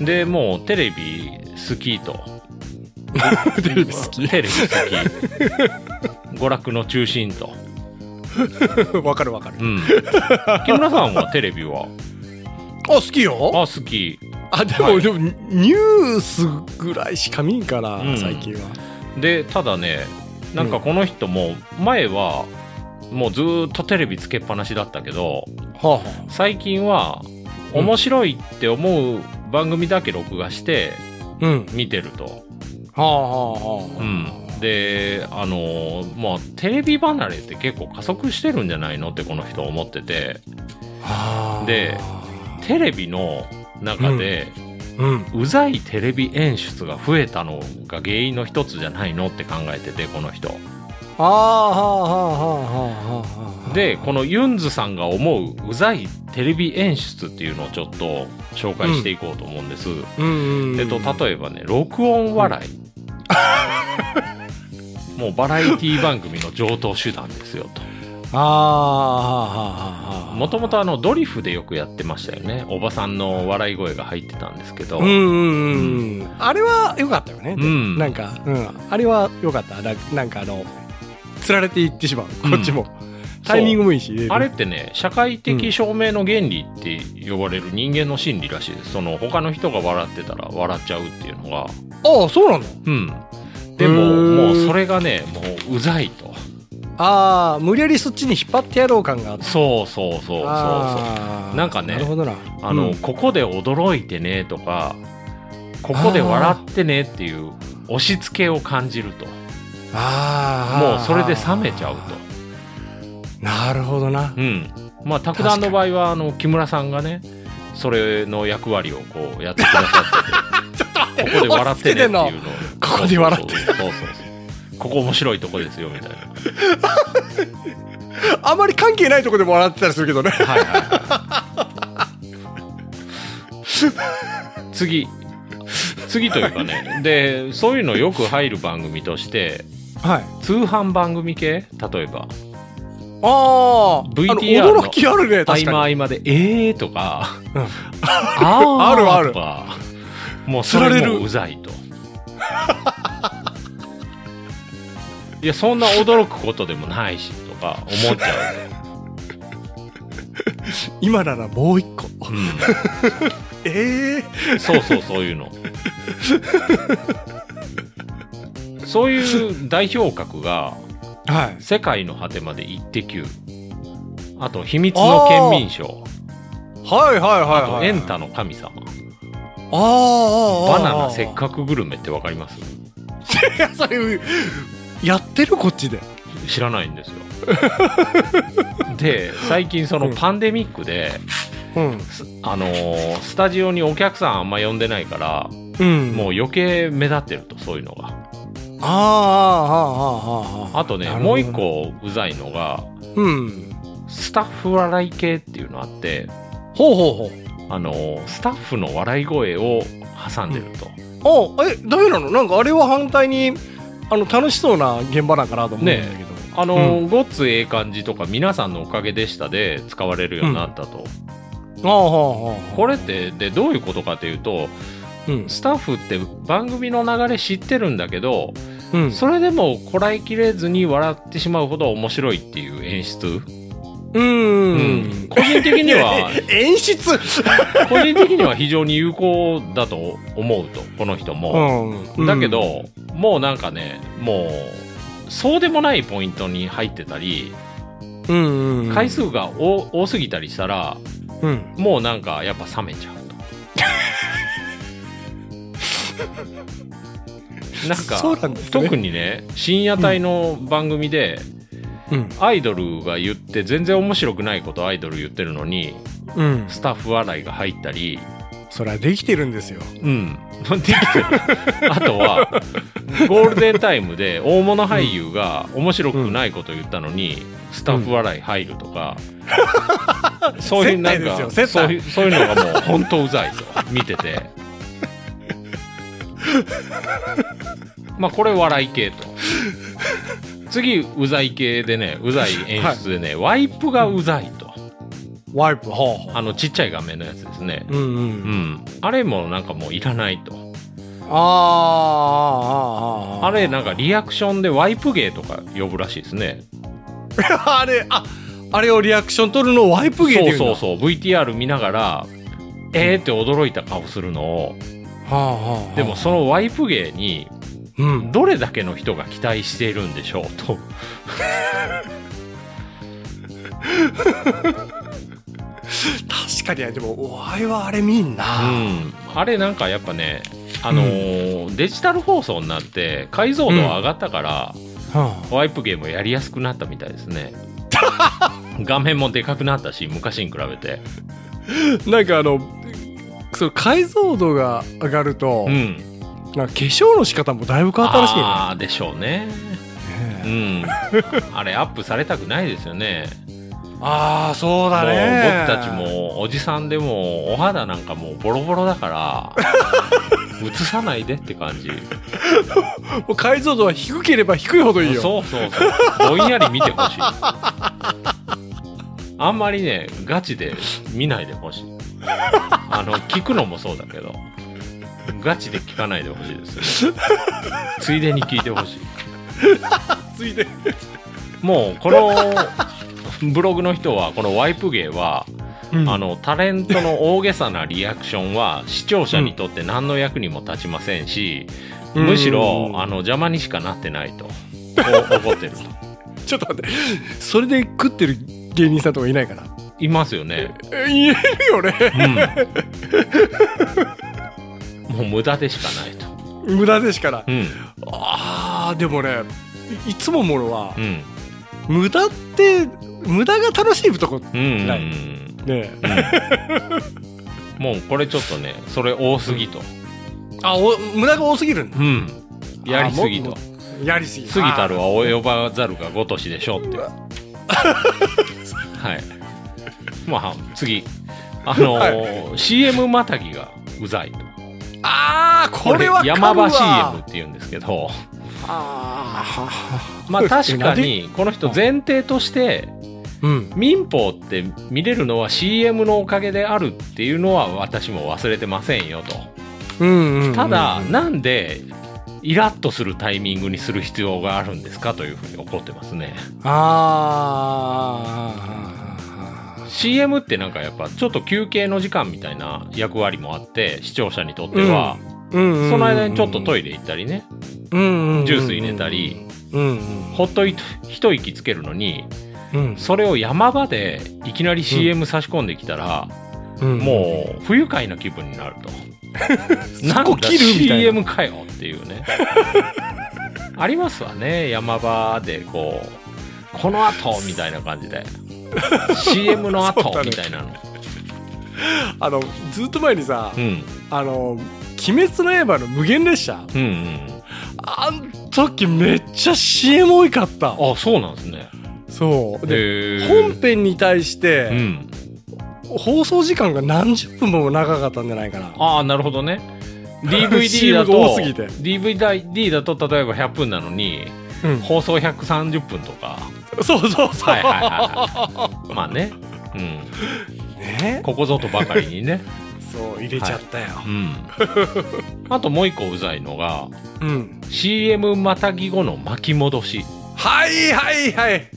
で、もうテレビ好きと。テレビ好き。娯楽の中心と。わかるわかる。うん。木村さんはテレビは？あ、好きよあ、好き。あ、でも、はいでも、ニュースぐらいしか見んから、うん最近は。で、ただね、なんかこの人も、前は、もうずーっとテレビつけっぱなしだったけど、は最近は、面白いって思う番組だけ録画して。見てると。はあはあはあ。うん。で、あのーまあ、テレビ離れって結構加速してるんじゃないのってこの人思ってて、はあ。でテレビの中で、うん。うざいテレビ演出が増えたのが原因の一つじゃないのって考えてて、この人。ああ、はあはあはあはあはあ。で、このユンズさんが思ううざいテレビ演出っていうのをちょっと紹介していこうと思うんです。うんうん。えっと、例えばね、録音笑い。もうバラエティ番組の上等手段ですよと。ああ。もともとあのドリフでよくやってましたよね。おばさんの笑い声が入ってたんですけど。うんうんうん。あれは良かったよね。うんなんか、うん。あれは良かった。ななんかあの、釣られていってしまう。こっちも。タイミングもいいし。あれってね、社会的証明の原理って呼ばれる人間の心理らしいです。その他の人が笑ってたら笑っちゃうっていうのが。ああ、そうなんだ。うん。でももうそれがねもううざいと。ああ無理やりそっちに引っ張ってやろう感があってそうそうそうそうそう。なんかねなるほどな。あの、うん。ここで驚いてねとかここで笑ってねっていう押し付けを感じると。あーもうそれで冷めちゃうと。なるほどな。うん。まあ卓談の場合はあの木村さんがねそれの役割をこうやってくださってて ここで笑ってねっていうの。をここで笑って。そうそうそう。ここ面白いとこですよみたいな。あまり関係ないとこでも笑ってたりするけどね。はいはいはい。次。次というかね。でそういうのよく入る番組としてはい。通販番組系？例えば。ああ VTR の驚きあるね合確かに。間合間で「えー」とか。うん「あー」あるある。とかもうそれ釣られる。もうざいと。いやそんな驚くことでもないしとか思っちゃ 今ならもう一個。う、う ええん、そうそうそういうの。そういう代表格がはい「世界の果てまでイッテ Q」あと「秘密の県民賞」はいはいはいあはい。と「エンタの神様」あーあバナナせっかくグルメってわかります？いやそれやってるこっちで。知らないんですよ。で最近そのうんパンデミックで、うん。すあのースタジオにお客さんあんま呼んでないから、うん。もう余計目立ってるとそういうのが。あーあーあーあーあー。あとね。もう一個うざいのがうん。スタッフ笑い系っていうのあってほうほうほうあのースタッフの笑い声を挟んでると、あえダメなの？なんかあれは反対にあの楽しそうな現場だからと思うんだけど、あのーごっつええ感じとか皆さんのおかげでしたで使われるようになったと、ああはあはあこれってでどういうことかというとうん。スタッフって番組の流れ知ってるんだけどうん。それでもこらえきれずに笑ってしまうほど面白いっていう演出、ううん。ん個人的には。演出。個人的には非常に有効だと思うとこの人も、うん。だけどもうなんかねもうそうでもないポイントに入ってたりうんうん回数が多多すぎたりしたらうん。もうなんかやっぱ冷めちゃうと。なんかね。特にね深夜帯の番組で、うん。アイドルが言って全然面白くないことアイドル言ってるのにうん。スタッフ笑いが入ったり。それはできてるんですよ。うん。できてる。あとはゴールデンタイムで大物俳優が面白くないこと言ったのに、スタッフ笑い入るとか、そういうなんかそういうそういうのがもう本当うざいと見てて。まあこれ笑い系と次うざい系でねうざい演出でね、ワイプがうざいと。ワイプほうほあのちっちゃい画面のやつですね。ううん。ううん。んあれもなんかもういらないと。あーあーあれなんかリアクションでワイプ芸とか呼ぶらしいですね。あれああれをリアクション取るのをワイプ芸っていうそうそうそう。VTR 見ながらえーって驚いた顔するのを。はあはあはあ。でもそのワイプ芸にうん。どれだけの人が期待しているんでしょうと。確かにでもお前はあれ見んうな、ん。あれなんかやっぱねあのーデジタル放送になって解像度上がったから、はワイプ芸もやりやすくなったみたいですね。画面もでかくなったし昔に比べて。あなんかあのその解像度が上がると、うんなんか化粧の仕方もだいぶ変わったらしいね。ああでしょうね。うねん。あれアップされたくないですよね。ああそうだね。僕たちもおじさんでもお肌なんかもうボロボロだから 映さないでって感じ。もう解像度は低ければ低いほどいいよ。そうそうそう。ぼんやり見てほしい。あんまりねガチで見ないでほしい。あの聞くのもそうだけどガチで聞かないでほしいですよついでに聞いてほしい ついでもうこのブログの人はこのワイプ芸は、うんあのタレントの大げさなリアクションは視聴者にとって何の役にも立ちませんし、うんむしろ、あの、邪魔にしかなってないと。お怒ってると。ちょっと待ってそれで食ってる芸人さんとかいないからいますよね。え言えるよねうん。もう無駄でしかないと。無駄でしからうん。あーでもねいいつも思うのはう、ん。無駄って無駄が楽しいとこうん。ないねもうこれちょっとね、それ多すぎと。あお無駄が多すぎるんだうん。やりすぎと。やりすぎ過ぎたるは及ばざるがごとしでしょって。はい。まあ、次。あのー CM またぎがうざいと。あーこれは山場 CM って言うんですけど、あまあ 確かに、この人前提として、民法って見れるのは CM のおかげであるっていうのは私も忘れてませんよと。うんうんうん。ただ、なんで、イラッとするタイミングにする必要があるんですかというふうに怒ってますね。あー CM ってなんかやっぱちょっと休憩の時間みたいな役割もあって、視聴者にとっては、うん。うん。その間にちょっとトイレ行ったりね、うん。ジュース入れたり、うん。ほっとい一息つけるのに、うん。それを山場でいきなり CM 差し込んできたら、うん。もう不愉快な気分になると。そこ切るみたいな。CM かよっていうね。ありますわね、山場でこう、この後みたいな感じで。CM の後？みたいなの。あのずっと前にさうん。あの「鬼滅の刃」の無限列車うんうん。あん時めっちゃ CM 多かったあ、そうなんですね。そうでで本編に対しうてん。放送時間が何十分も長かったんじゃないかなああ、なるほどね。DVD だと、多すぎて DVD だと例えば100分なのに、うん放送130分とか。そうそうそうはいはいはいはい。まあね。うん。ね？ここぞとばかりにね。そう入れちゃったようん。あともう一個うざいのが、うん、CM またぎ後の巻き戻し。はいはいはい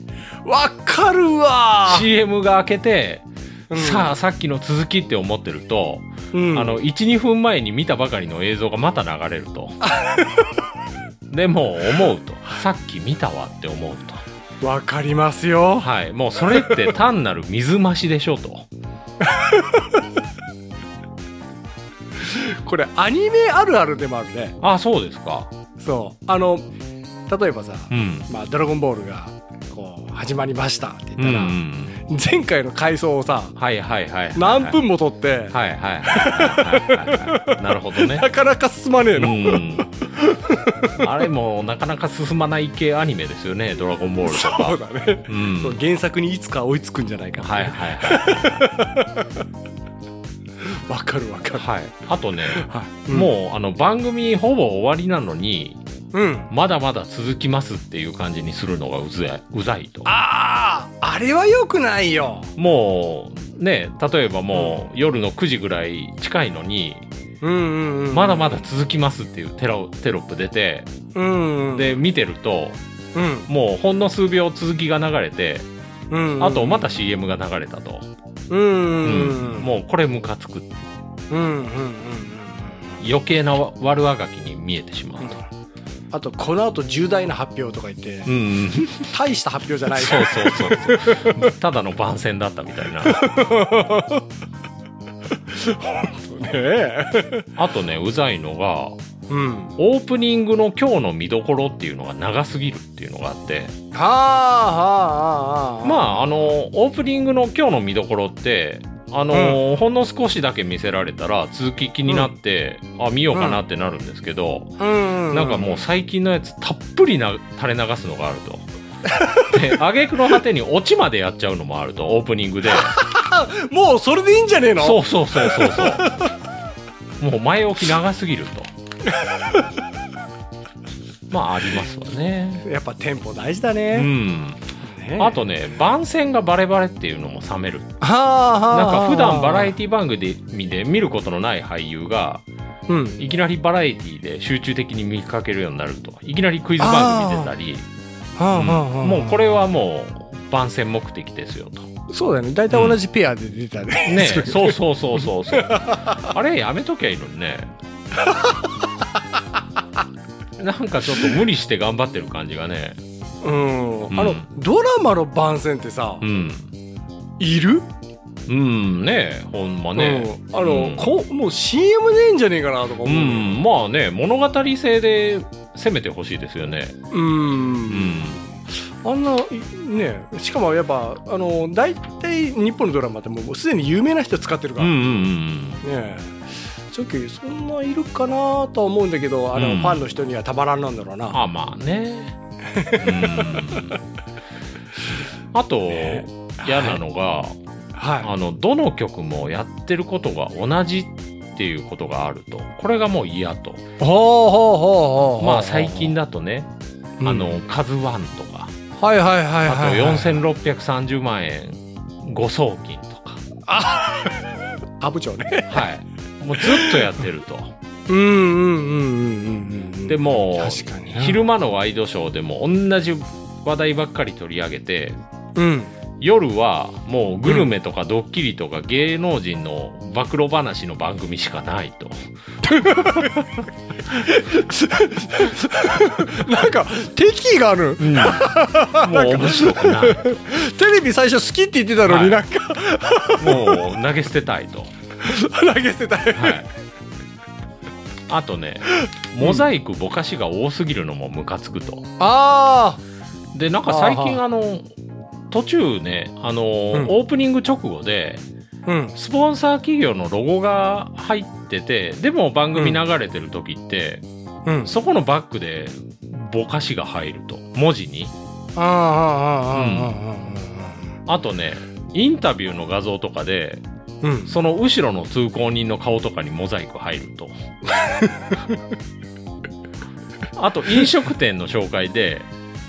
わかるわ CM が開けて、うんさあさっきの続きって思ってると、うんあの12分前に見たばかりの映像がまた流れると でもう思うとさっき見たわって思うとわかりますよ。はい。もうそれって単なる水増しでしょと。これアニメあるあるでもあるね。あそうですか。そう。あの例えばさうん「まあ、ドラゴンボール」がこう始まりましたってうんう言ったら、ん前回の回想をさはいはいはいはい何分も撮って、なるほどね。なかなか進まねえの、うんあれもなかなか進まない系アニメですよね「ドラゴンボール」とそうかだね、うん。原作にいつか追いつくんじゃないか。なはいはいはい。わかるわかる、はい、あとね、はい。もうあの番組ほぼ終わりなのにうん、うん、まだまだ続きますっていう感じにするのがうざいうざいと。あああれはよくないよ。もうね例えばもう夜の9時ぐらい近いのに、うんうんうんまだまだ続きますっていうテロテロップ出てうんうん。で見てるとうん。もうほんの数秒続きが流れてうんあとまた CM が流れたと、うんうんうん。もうこれムカつく。うんうんうんうん余計な悪あがきに見えてしまうと、あとこの後重大な発表とか言ってうんうん、大した発表じゃない。そうそうそうそう。ただの番宣だったみたいな。ね えあとね、うざいのが、うん。オープニングの今日の見どころっていうのが長すぎるっていうのがあって、はあはあはあまあ、あの、オープニングの今日の見どころって、あの、ほんの少しだけ見せられたら続き気になって、あ、見ようかなってなるんですけど、うん。なんかもう最近のやつたっぷりな垂れ流すのがあると。で、挙句の果てにオチまでやっちゃうのもあると、オープニングで。もうそれでいいんじゃねえの？そうそうそうそうそう。もう前置き長すぎると。まあありますわね。やっぱテンポ大事だうね,、ん。ねあとね、番宣がバレバレっていうのも冷める。なんか普段バラエテティ番組で見ることのない俳優が、ィうんいきなりバラエティで集中的に見かけるようになると。いきなりクイズ番組出たり、はあうんはあはあもうこれはもう番宣目的ですよと。そうだよね。大体同じペアで出たね、ね そうそうそうそうそう。あれやめときゃいいのにね。なんかちょっと無理して頑張ってる感じがね。うん、うん。あのドラマの番宣ってさ、うん。いる？うん、ねほんまね。うん、あの、うん。こもう CM でいいんじゃねえかなとか思う、うん、まあね、物語性で攻めてほしいですよね。うんうん。あんないねしかもやっぱあの大体日本のドラマってもうすでに有名な人使ってるから、うんうんねうん。え正直そんないるかなとは思うんだけどあの、うんファンの人にはたまらんなんだろうなあ、まあね。うん。あと、嫌なのが、はあの、どの曲もやってることが同じっていうことがあると。これがもう嫌と。いほうほうほうほう。まあ最近だとね、うん。あの、カズワンとか、はいはいはいあとはい、はい、4630万円誤送金とか、阿武町ね。はい。もうずっとやってると。うんうんうんうんうんうんでも確かにな。昼間のワイドショーでも同じ話題ばっかり取り上げて、うん夜はもうグルメとかドッキリとか芸能人の暴露話の番組しかないと。なんか敵意がある もう面白くない。テレビ最初好きって言ってたのにはないんかもう投げ捨てたいと。投げ捨てたいはい。あとね、モザイクぼかしが多すぎるのもムカつくと。あで、なんか最近ああの、途中ね、あのーうん、オープニング直後で、うん、スポンサー企業のロゴが入ってて、でも番組流れてる時って、うん、そこのバックでぼかしが入ると、文字に。ああ、ああ、ああ、あとね、インタビューの画像とかで、うん、その後ろの通行人の顔とかにモザイク入ると。あと飲食店の紹介で、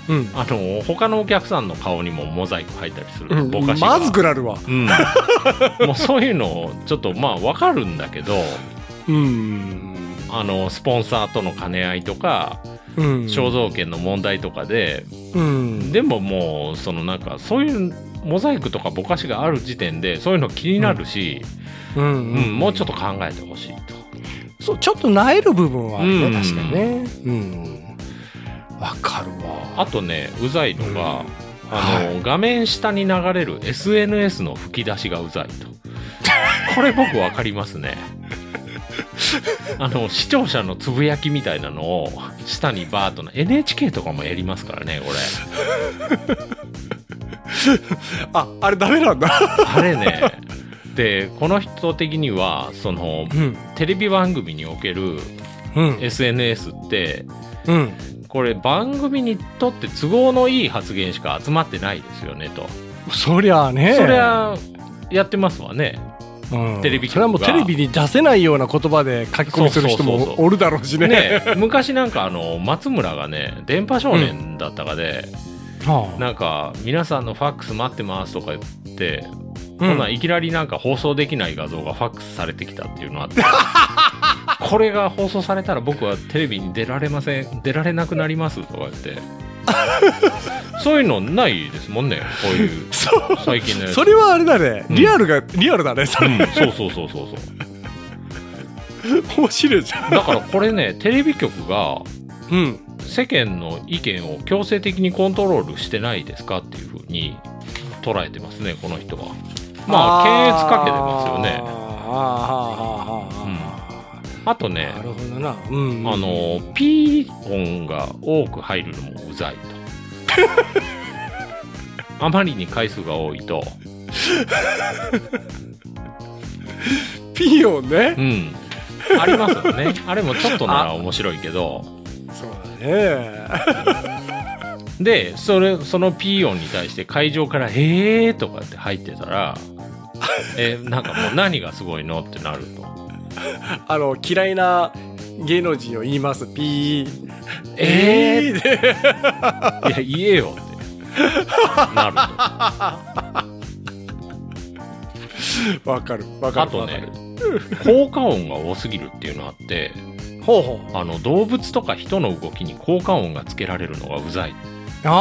うん。あの、他のお客さんの顔にもモザイク入ったりする。うん。ぼかしが。まずくなるわうん。もうそういうの、ちょっとまあわかるんだけど、うん。あの、スポンサーとの兼ね合いとか、うん。肖像権の問題とかで、うん。でももう、そのなんか、そういうモザイクとかぼかしがある時点で、そういうの気になるし、うん。うん、もうちょっと考えてほしいと。そうちょっとなえる部分はあるね、うん。確かにね。うんわかるわ。あとね、うざいのが、うん。あの、画面下に流れる SNS の吹き出しがうざいと。これ僕わかりますね。あの、視聴者のつぶやきみたいなのを下にバーッとな、NHK とかもやりますからね、これ。ああれダメなんだ。あれね、で、この人的には、その、うん。テレビ番組におけるうん。SNS って、うんこれ番組にとって都合のいい発言しか集まってないですよね、と。そりゃあね。そりゃ、やってますわね。うん。テレビそれはもうテレビに出せないような言葉で書き込みする人もおるだろうしね。ね、昔なんかあの、松村がね、電波少年だったかで、はあなんか、皆さんのファックス待ってますとか言って、うんそんなん。いきなりなんか放送できない画像がファックスされてきたっていうのあって、これが放送されたら僕はテレビに出られません、出られなくなりますとか言って、そういうのないですもんね、こういう、そう。最近のやつ。それはあれだね、うん。リアルがリアルだねそれ、うん、そうそうそうそうそう。面白いじゃん。だからこれね、テレビ局が、うん。世間の意見を強制的にコントロールしてないですかっていうふうに捉えてますね、この人は。まあ、検閲かけてますよね。あーあーはーはーはー。はあとねー、なるほどな、うんうんあの、ピー音が多く入るのもうざいと。あまりに回数が多いと、ピーヨンねうん。ありますよね。あれもちょっとなら面白いけど、そうだねで、それ、そのピー音に対して会場から、へーとかって入ってたら、え、なんかもう何がすごいのってなると。あの嫌いな芸能人を言います。ピー。えー。でいや、言えよって。なると。わかる。わかる。あとね効果音が多すぎるっていうのあって、ほうほう。あの、動物とか人の動きに効果音がつけられるのがうざい。ああは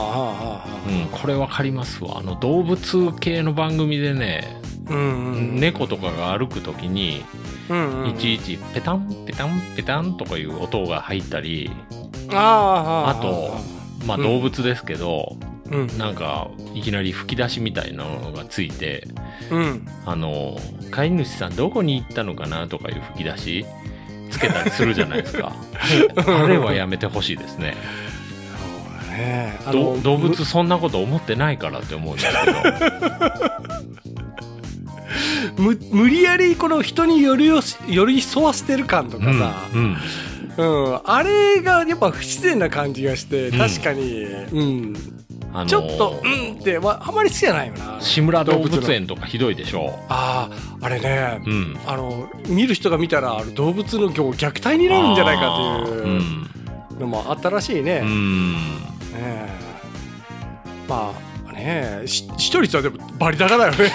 あはあ。うん、これわかりますわ。あの、動物系の番組でね、うんうん猫とかが歩くときに、うんうん。いちいちペタンペタンペタンとかいう音が入ったりああとまあ動物ですけど、うん。なんかいきなり吹き出しみたいなのがついてうんあの飼い主さん。どこに行ったのかなとかいう吹き出しつけたりするじゃないですかあれはやめてほしいですねね動物そん。なこと思ってないからって思うんですけど無理やりこの人に寄りよし寄り添わせてる感とかさ、うんうん。うん。あれがやっぱ不自然な感じがしてうん。確かに、うん。あのーちょっとうんって、まあ、あまり好きじゃないよな。志村動物の。園とかひどいでしょ？あああれね、う、うん、あの見る人が見たら動物の虐虐待になるんじゃないかっていううん。のもあったらしいね。うん。ねえ。まあね。し視聴率はでもバリ高だよね。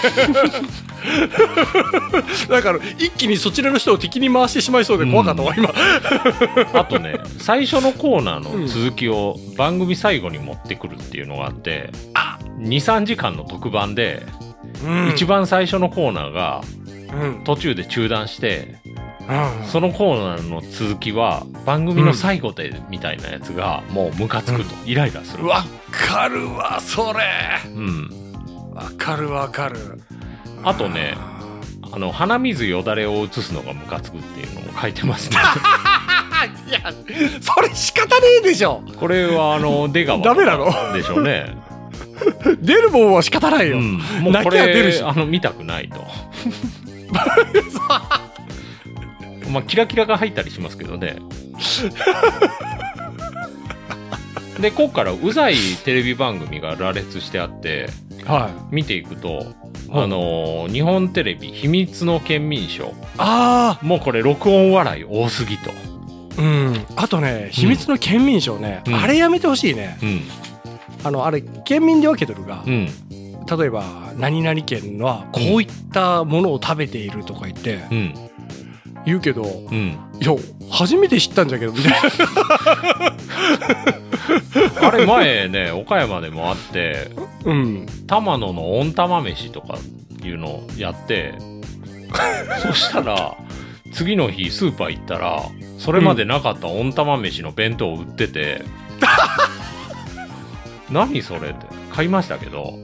だから一気にそちらの人を敵に回してしまいそうで怖かったわ、今。あとね最初のコーナーの続きを番組最後に持ってくるっていうのがあって、23時間の特番で、一番最初のコーナーがうん。途中で中断してうん。そのコーナーの続きは番組の最後でみたいなやつがもうムカつくと、イライラする。わかるわそれ。うん。わかるわかる。あとねあの鼻水よだれを移すのがムカつくっていうのも書いてますね。いやそれ仕方ねえでしょ。これはあの出川 ダメなの？でしょうね、出るもんは仕方ないよ、うん、もうこ泣きは出るし。れあの見たくないとまあキラキラが入ったりしますけどね。でここからうざいテレビ番組が羅列してあってはい。見ていくと、うんあのー日本テレビ秘密の県民賞。あもうこれ録音笑い多すぎと。あうん。あとね秘密の県民賞ね、うん。あれやめてほしいね。うん。あのあれ県民で分けてるが、うん。例えば何々県はこういったものを食べているとか言ってうん言うけど、うん。いや初めて知ったんじゃけどみたいな。あれ前ね岡山でもあってうん。玉野の温玉飯とかいうのをやってそしたら次の日スーパー行ったらそれまでなかった温玉飯の弁当を売ってて、何それって買いましたけど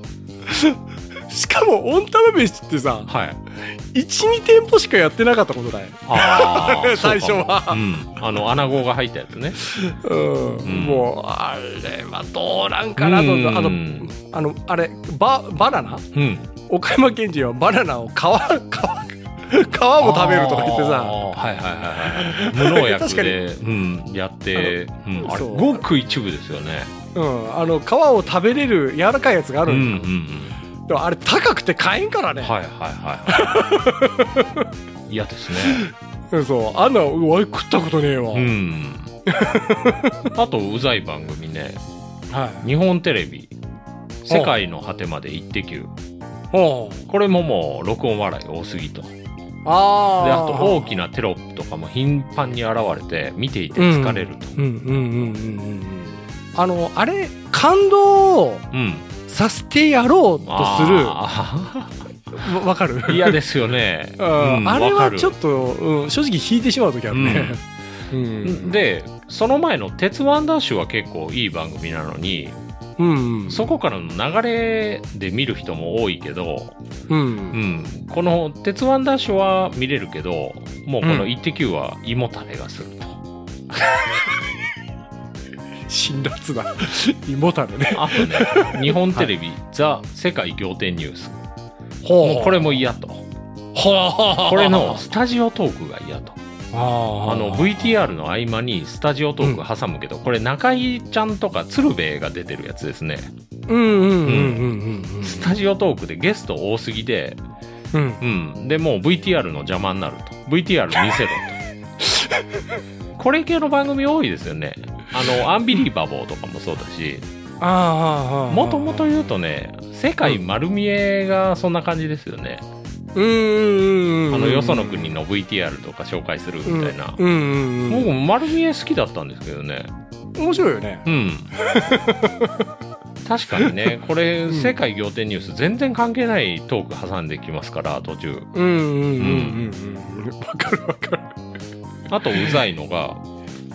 しかも温玉飯ってさはい。12店舗しかやってなかったことだよ、最初は。そうん。あの穴子が入ったやつね。うん。ん。もうあれはどうなんかなと。うん。あのあのあれババナナ？うん。岡山県人はバナナを皮 皮皮も食べるとか言ってさ。はいはいはいはい。無農薬で、うん、やってうん、あれごく一部ですよね。うん、あの皮を食べれる柔らかいやつがあうんうんるんよ、うんでもあれ高くて買えんからね、はいはいはいはい。嫌ですね。う んそうあんなうわ食ったことねえわ、うん。あとうざい番組ね。はい。日本テレビ「世界の果てまでイッテ Q!」これももう録音笑い多すぎと。であー。あと大きなテロップとかも頻繁に現れて見ていて疲れると。うんうんうんうんうんうん。あのあれ感動をうんさせてやろうとする。あ わわかる？ー嫌ですよね、うん。うんあれはちょっと、うん、正直引いてしまう時あるね、うん。でその前の「鉄腕ダッシュ」は結構いい番組なのにうんうん。そこからの流れで見る人も多いけど、うん。うん、この「鉄腕ダッシュ」は見れるけどもうこのうん「イッテ Q!」は胃もたれがすると、辛辣だ胃もたれね。あとね日本テレビ「ザ・世界仰天ニュース」う。これも嫌と。これのスタジオトークが嫌と。ああの VTR の合間にスタジオトーク挟むけど、これ中井ちゃんとか鶴瓶が出てるやつですね。うんうんうんうんうんスタジオトークでゲスト多すぎで、うん。うん、でもう VTR の邪魔になると。VTR 見せろと これ系の番組多いですよね。あのアンビリーバボーとかもそうだし。ああもともと言うとね世界丸見えがそんな感じですよね、あのよその国の VTR とか紹介するみたいな、うん。僕も丸見え好きだったんですけどね。面白いよね。うん。確かにね、これ、うん。世界仰天ニュース全然関係ないトーク挟んできますから、途中。うんうんうんうん。うん。わかるわかる。あと、うざいのが、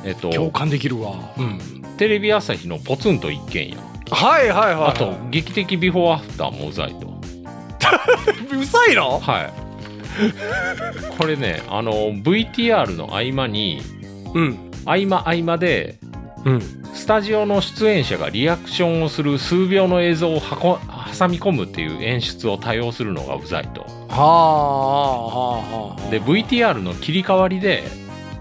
えっと、共感できるわ。うん。テレビ朝日のポツンと一軒家。はいはいはい。あと、劇的ビフォーアフターもうざいと。うさいの？はい。これね、あの、VTR の合間に、うん。合間合間で、うん。スタジオの出演者がリアクションをする数秒の映像をはこ挟み込むっていう演出を多用するのがうざいと。はあ、はあ、はあ。で、VTR の切り替わりで、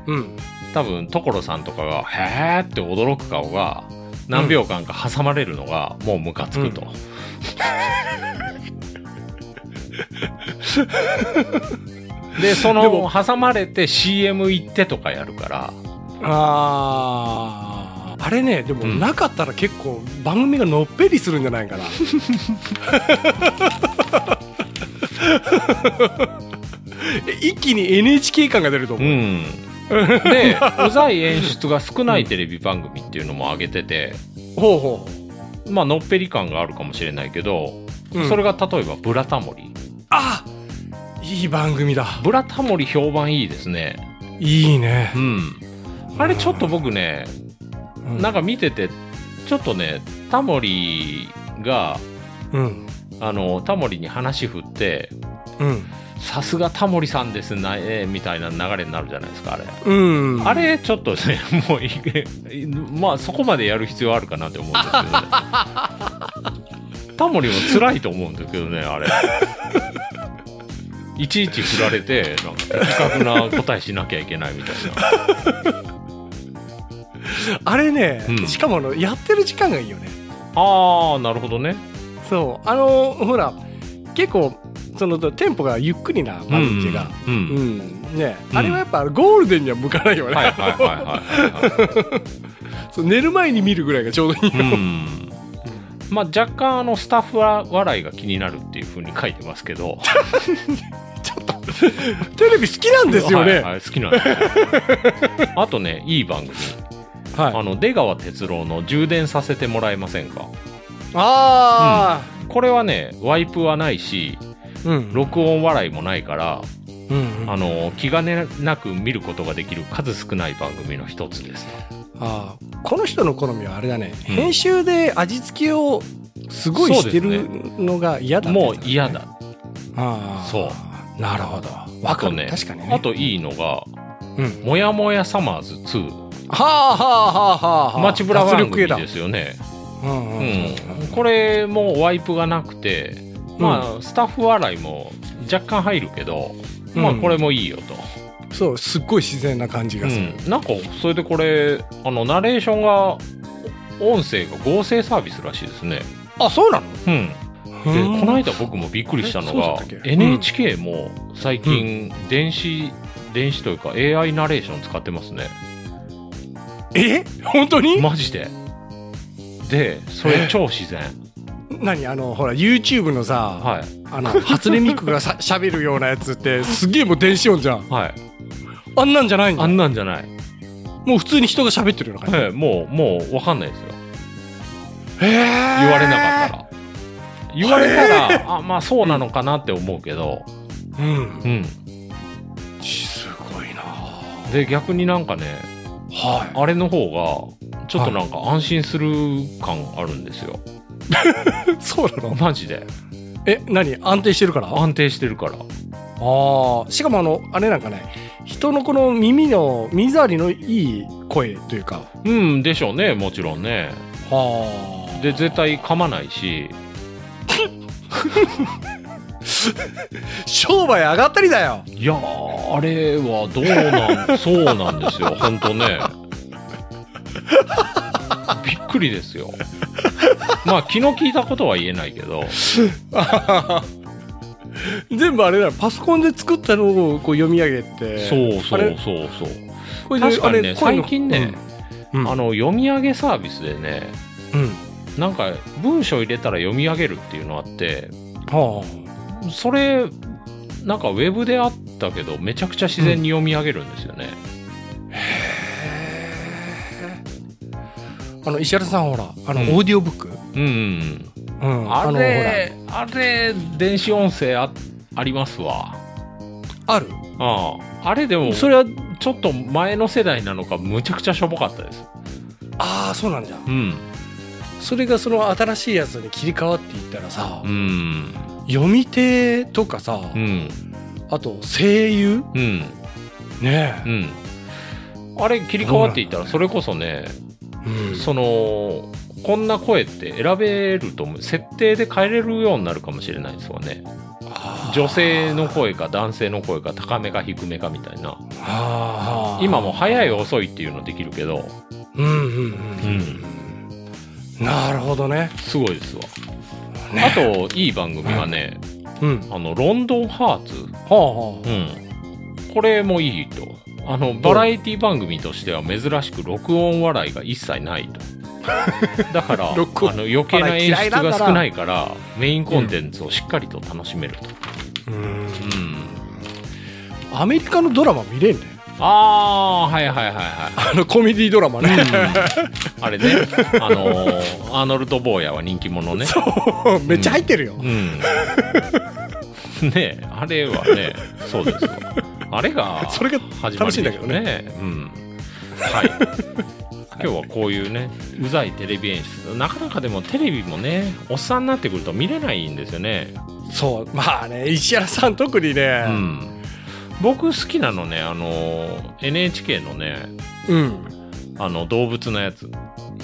うん。多分所さんとかが「へーって驚く顔が何秒間か挟まれるのがもうムカつくと、でその挟まれて CM 行ってとかやるからああ。あれね、でもうんなかったら結構番組がのっぺりするんじゃないかな。え 一気に NHK 感が出ると思う。うんでうざい演出が少ないテレビ番組っていうのも上げててほうほまあのっぺり感があるかもしれないけど、う。うんそれが例えば「ブラタモリあいい番組だ」。ブラタモリ評判いいですねいいねう。んあれちょっと僕ねなんか、か見てて、ちょっとね、タモリが、うん。あの、タモリに話振って、うん。さすがタモリさんですね、えーみたいな流れになるじゃないですか、あれ。うん。あれ、ちょっとね、もういけ、まあ、そこまでやる必要あるかなって思うんですけどね。タモリも辛いと思うんですけどね、あれ。いちいち振られて、なんか的確な答えしなきゃいけないみたいな。あれね、うんしかもあの、やってる時間がいいよね。あー、なるほどね。そう。あの、ほら、結構、その、テンポがゆっくりな番組が。うん。う。うんん。ね、うんあれはやっぱゴールデンには向かないよね。寝る前に見るぐらいがちょうどいい。うんまあ、若干あのスタッフは笑いが気になるっていうふうに書いてますけど テレビ好きなんですよね。はいはい好きなんですよ あとねいい番組はい。あの出川哲朗の「充電させてもらえませんか？あ」これはねワイプはないしあ、うん。録音笑いもないからうんうん。あの気兼ねなく見ることができる数少ない番組の一つですあーこの人の好みはあれだね、うん。編集で味付けをすごいしてるのが嫌だってもう嫌だ。ああそう。なるほど。わかる、ね確かにね。あといいのがうん「もやもやサマーズ2はあはあはあは」あ。街ブラ番組ですよね。うんうんうん。うん、これもワイプがなくて、まあ、スタッフ笑いも若干入るけど、まあ、うんこれもいいよと。そうすっごい自然な感じがする、うん、なんか、それでこれ、あの、ナレーションが、音声が合成サービスらしいですね。あそうなの？うん。で、うんこの間僕もびっくりしたのが NHK も最近、電子、電子というか AI ナレーション使ってますね。え？本当に、マジで。で、それ超自然。何あのほら YouTube のさ、はい。あの初音ミクがさ 喋るようなやつってすげえもう電子音じゃんはい。あんなんじゃないんだあんなんじゃない。もう普通に人が喋ってるような感じはい、もう、もう、わかんないですよ。へえ言われなかったら。言われたら、あ、まあそうなのかなって思うけど、うんうん。すごいなで、逆になんかね、はあれの方が、ちょっとなんか安心する感あるんですよ。い そうなの？マジで？え何？安定してるから？あ安定してるから。あしかもあのあれなんかね人のこの耳の耳障りのいい声というかうん、でしょうね、もちろんね。はあで、絶対噛まないし、商売上がったりだよいやー、あれはどうなん、そうなんですよ、ほんとね。びっくりですよ。まあ、気の利いたことは言えないけど、全部あれだよ。パソコンで作ったのをこう読み上げて。そうそうそうそう。これで確かにね最近ね、うん。あの読み上げサービスでねうん。なんか文章入れたら読み上げるっていうのあってはそれなんかウェブであったけどめちゃくちゃ自然に読み上げるんですよね、ああの石原さんほらあの、うんオーディオブック？うんうんうん、あのれあれ電子音声あありますわ。ある？あああれでもそれはちょっと前の世代なのかむちゃくちゃしょぼかったです。ああそうなんじゃ。うん。それがその新しいやつに切り替わっていったらさ、うん。読み手とかさ、うん。あと声優？うん。ねうん。あれ切り替わっていったらそれこそねえ、うん。そのこんな声って選べると思う設定で変えれるようになるかもしれないですわね。女性の声か男性の声か高めか低めかみたいな。今も早い遅いっていうのできるけど。うんうんうんうん、なるほどね。すごいですわ。ね。あといい番組がねうん。あのロンドンハーツ。はあはうん。これもいいとあのバラエティ番組としては珍しく録音笑いが一切ないと。だからあの余計な演出が少ないからメインコンテンツをしっかりと楽しめると、あうん。うん。アメリカのドラマ見れんね。ああーはいはいはいはい。あのコメディドラマね、あれね、あのーアーノルド・ボーヤは人気者ね。めっちゃ入ってるよ、うん。ねえあれはね、そうですよ。あれが それが楽しいんだけどねね。うん。はい。今日はこういうね、うざいテレビ演出。なかなかでもテレビもね、おっさんになってくると見れないんですよね。そうまあね石原さん特にねうん。僕好きなのね、あのー NHK のね、うん、あの動物のやつ。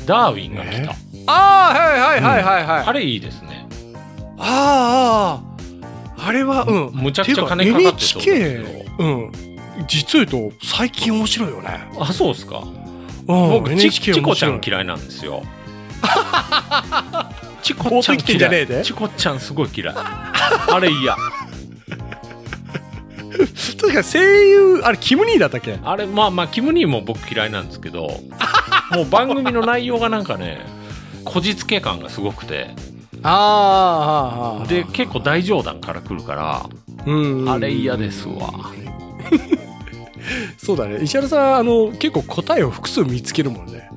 ダーウィンが来た。ああはいはいはいはいはい、あれいいですね。あああれはうんむちゃくちゃ金かかってそうですけどていうん実を言うと最近面白いよねあ、そうですか。うん僕、ちチコちゃん嫌いなんですよ。チ持コちゃん嫌でい。チコちゃんすごい嫌い。あれ嫌。確か声優あれキム兄だったっけ？あれ、まあまあ、キム・ニーも僕嫌いなんですけど、もう番組の内容がなんかね、こじつけ感がすごくて、あーあで、結構大冗談から来るから、うんうんあれ嫌ですわ。そうだね石原さんあの結構答えを複数見つけるもんね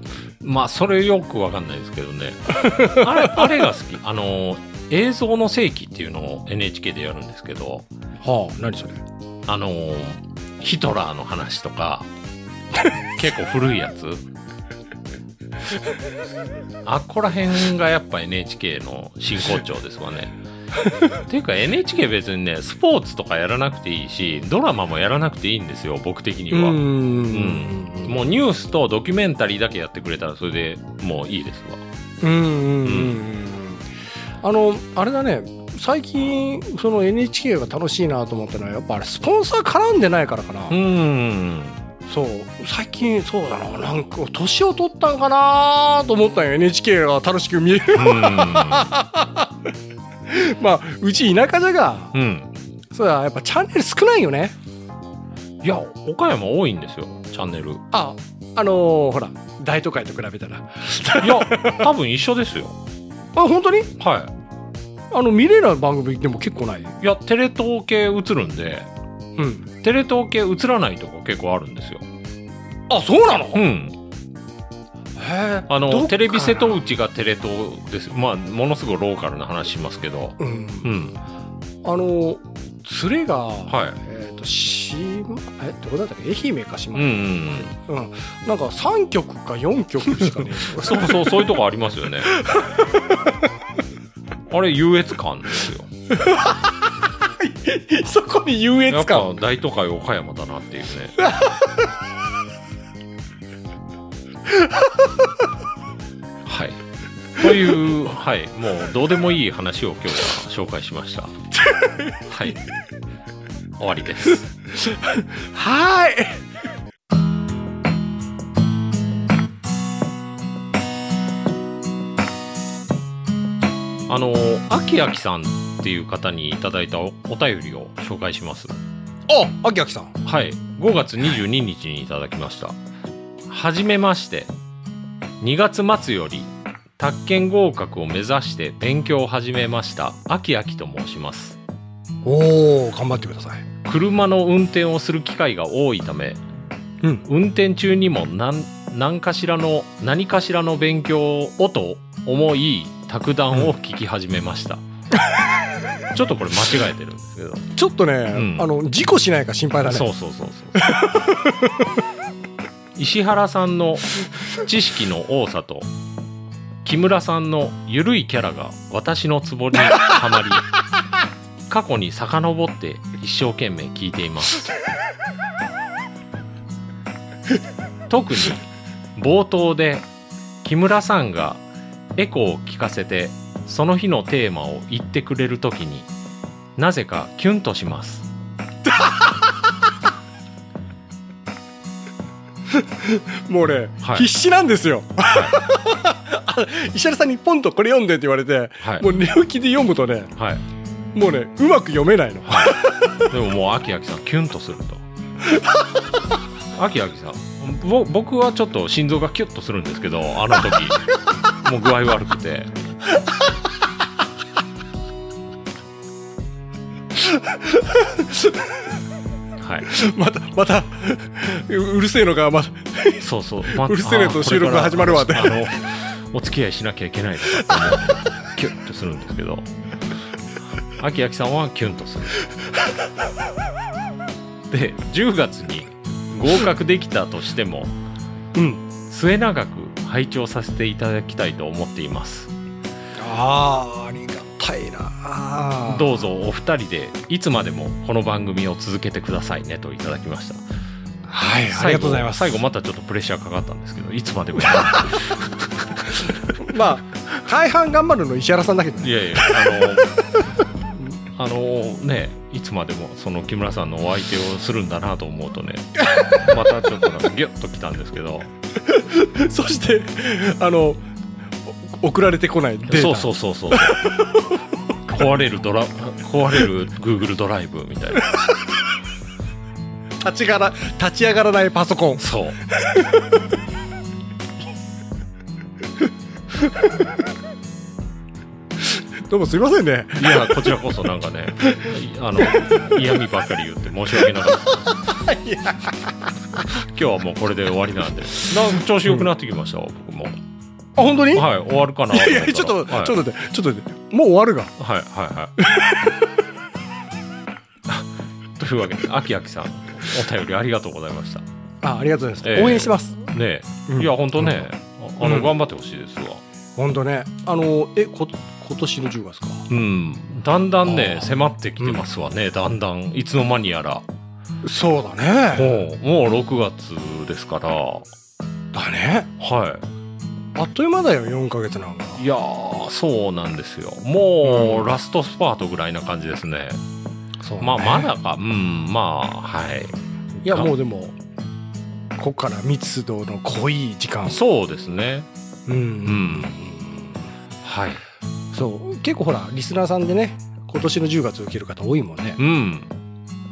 まあ、それよくわかんないですけどね。あれ、あれが好き。あの、映像の世紀っていうのを NHK でやるんですけど、はあ何それ？あのーヒトラーの話とか、結構古いやつ。あっこら辺がやっぱ NHK の真骨頂ですわね。っていうか NHK 別にね、スポーツとかやらなくていいし、ドラマもやらなくていいんですよ、僕的には。ん。うん。もうニュースとドキュメンタリーだけやってくれたらそれでもういいですわ。うんうんうん。うんあのあれだね。最近その NHK が楽しいなと思ったのはやっぱあれスポンサー絡んでないからかな、うーん。そう。最近そうだな。なんか年を取ったんかなと思ったよ。NHK が楽しく見える まあうち田舎じゃがうん。うん。そうだやっぱチャンネル少ないよねいや、岡山多いんですよ、チャンネル。いああのーほら大都会と比べたらや、多分一緒ですよ。あ本当に？はあの見れない番組でも結構ない？い。いや、テレ東系映るんで、うんテレ東系映らないとこ結構あるんですよ。あそうなの？へうん。えあの、テレビ瀬戸内がテレ東です。まあ、ものすごいローカルな話しますけど。うんうん。あの連れが、はいえっ、と島えどこだったっけ？愛媛か島うんうんうん。うん、なんか3曲か4曲しかねえ そうそう、そういうとこありますよね。あれ、優越感ですよ。そこに優越感ぱ大都会岡山だなっていうね。はい。という、はい、もうどうでもいい話を今日は紹介しました。はい。終わりです。はーいあの、あきあきさんっていう方にいただいたおお便りを紹介します。ああきあきさんはい。5月22日にいただきました。はじめまして。2月末より、宅建合格を目指して勉強を始めました、あきあきと申します。おお頑張ってください。車の運転をする機会が多いため、うん。運転中にも何何かしらの何かしらの勉強をと思い卓談を聞き始めました。ちょっとこれ間違えてるんですけど。ちょっとね、ん。あの事故しないか心配だね。そうそうそうそう 石原さんの知識の多さと木村さんの緩いキャラが私のツボにはまり過去に遡って一生懸命聞いています。特に冒頭で木村さんがエコーを聞かせてその日のテーマを言ってくれる時になぜかキュンとします。もうね、はい。必死なんですよ、あ 石原さんにポンとこれ読んでって言われて、はい。もう寝起きで読むとねはい。もうねうまく読めないの。でももう秋秋さんキュンとすると。秋秋さんぼ僕はちょっと心臓がキュッとするんですけどあの時。もう具合悪くて はい。またまたう うるせえのがまた。そうそう、まうるせえねと収録が始まるわって。あのお付き合いしなきゃいけないとかってキュッとするんですけど。秋秋さんはキュンとする。で10月に合格できたとしてもうん。末永く拝聴させていただきたいと思っています。ああありがたいな。どうぞお二人でいつまでもこの番組を続けてくださいねといただきました。はいありがとうございます。最後またちょっとプレッシャーかかったんですけどいつまでも まあ大半頑張るの石原さんだけどね。いやいやあのあのねいつまでもその木村さんのお相手をするんだなと思うとねまたちょっとなんかギュッときたんですけど。そしてあのお送られてこないデータ。そうそうそうそう。壊れるドラ壊れる Google ドライブみたいな。立ちがら立ち上がらないパソコン。そう。どうもすいませんね。いやこちらこそなんかねあの嫌味ばっかり言って申し訳なかった。今日はもうこれで終わりなんで。なんか調子良くなってきましたわ、僕もあ本当に、はい終わるかないやいやちょっと、はい、ちょっと待ってちょっと待ってもう終わるがはいはいはい。というわけで、あきあきさん、お便りありがとうございました。あありがとうございます、ええ。応援してます。ねえ、うん。いや、本当ね、ああの、うん頑張ってほしいですわ。本当ね。あのえこ今年の10月か？うん、だんだんね、迫ってきてますわね、だんだん、いつの間にやら。そうだね。もう、もう6月ですから、はだね。い。あっという間だよ4ヶ月なんかいやー、そうなんですよ。もう、うんラストスパートぐらいな感じですね。そうねまあ、まだか、うん、まあ、はい。いやもうでもここから密度の濃い時間そうですね。うん、んはい。そう結構ほらリスナーさんでね今年の10月受ける方多いもんねうん。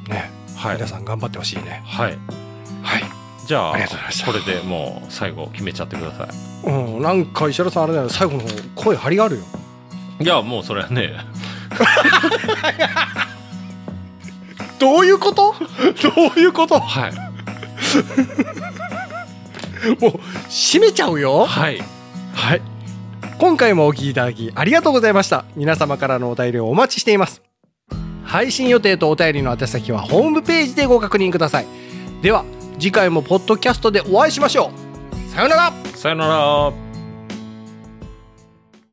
ね、はい皆。さん頑張ってほしいねはい。はいじゃあこれでもう最後決めちゃってくださうんなんか石原さんあれだよ最後の方声張りがあるよ。いいやもうそれはね。どういうこと？どういうこと？はい。もう閉めちゃうよ。はい。はい。今回もお聞きいただきありがとうございました。皆様からのお便りをお待ちしています。配信予定とお便りの宛先はホームページでご確認ください。では次回もポッドキャストでお会いしましょう。さようなら。さよなら。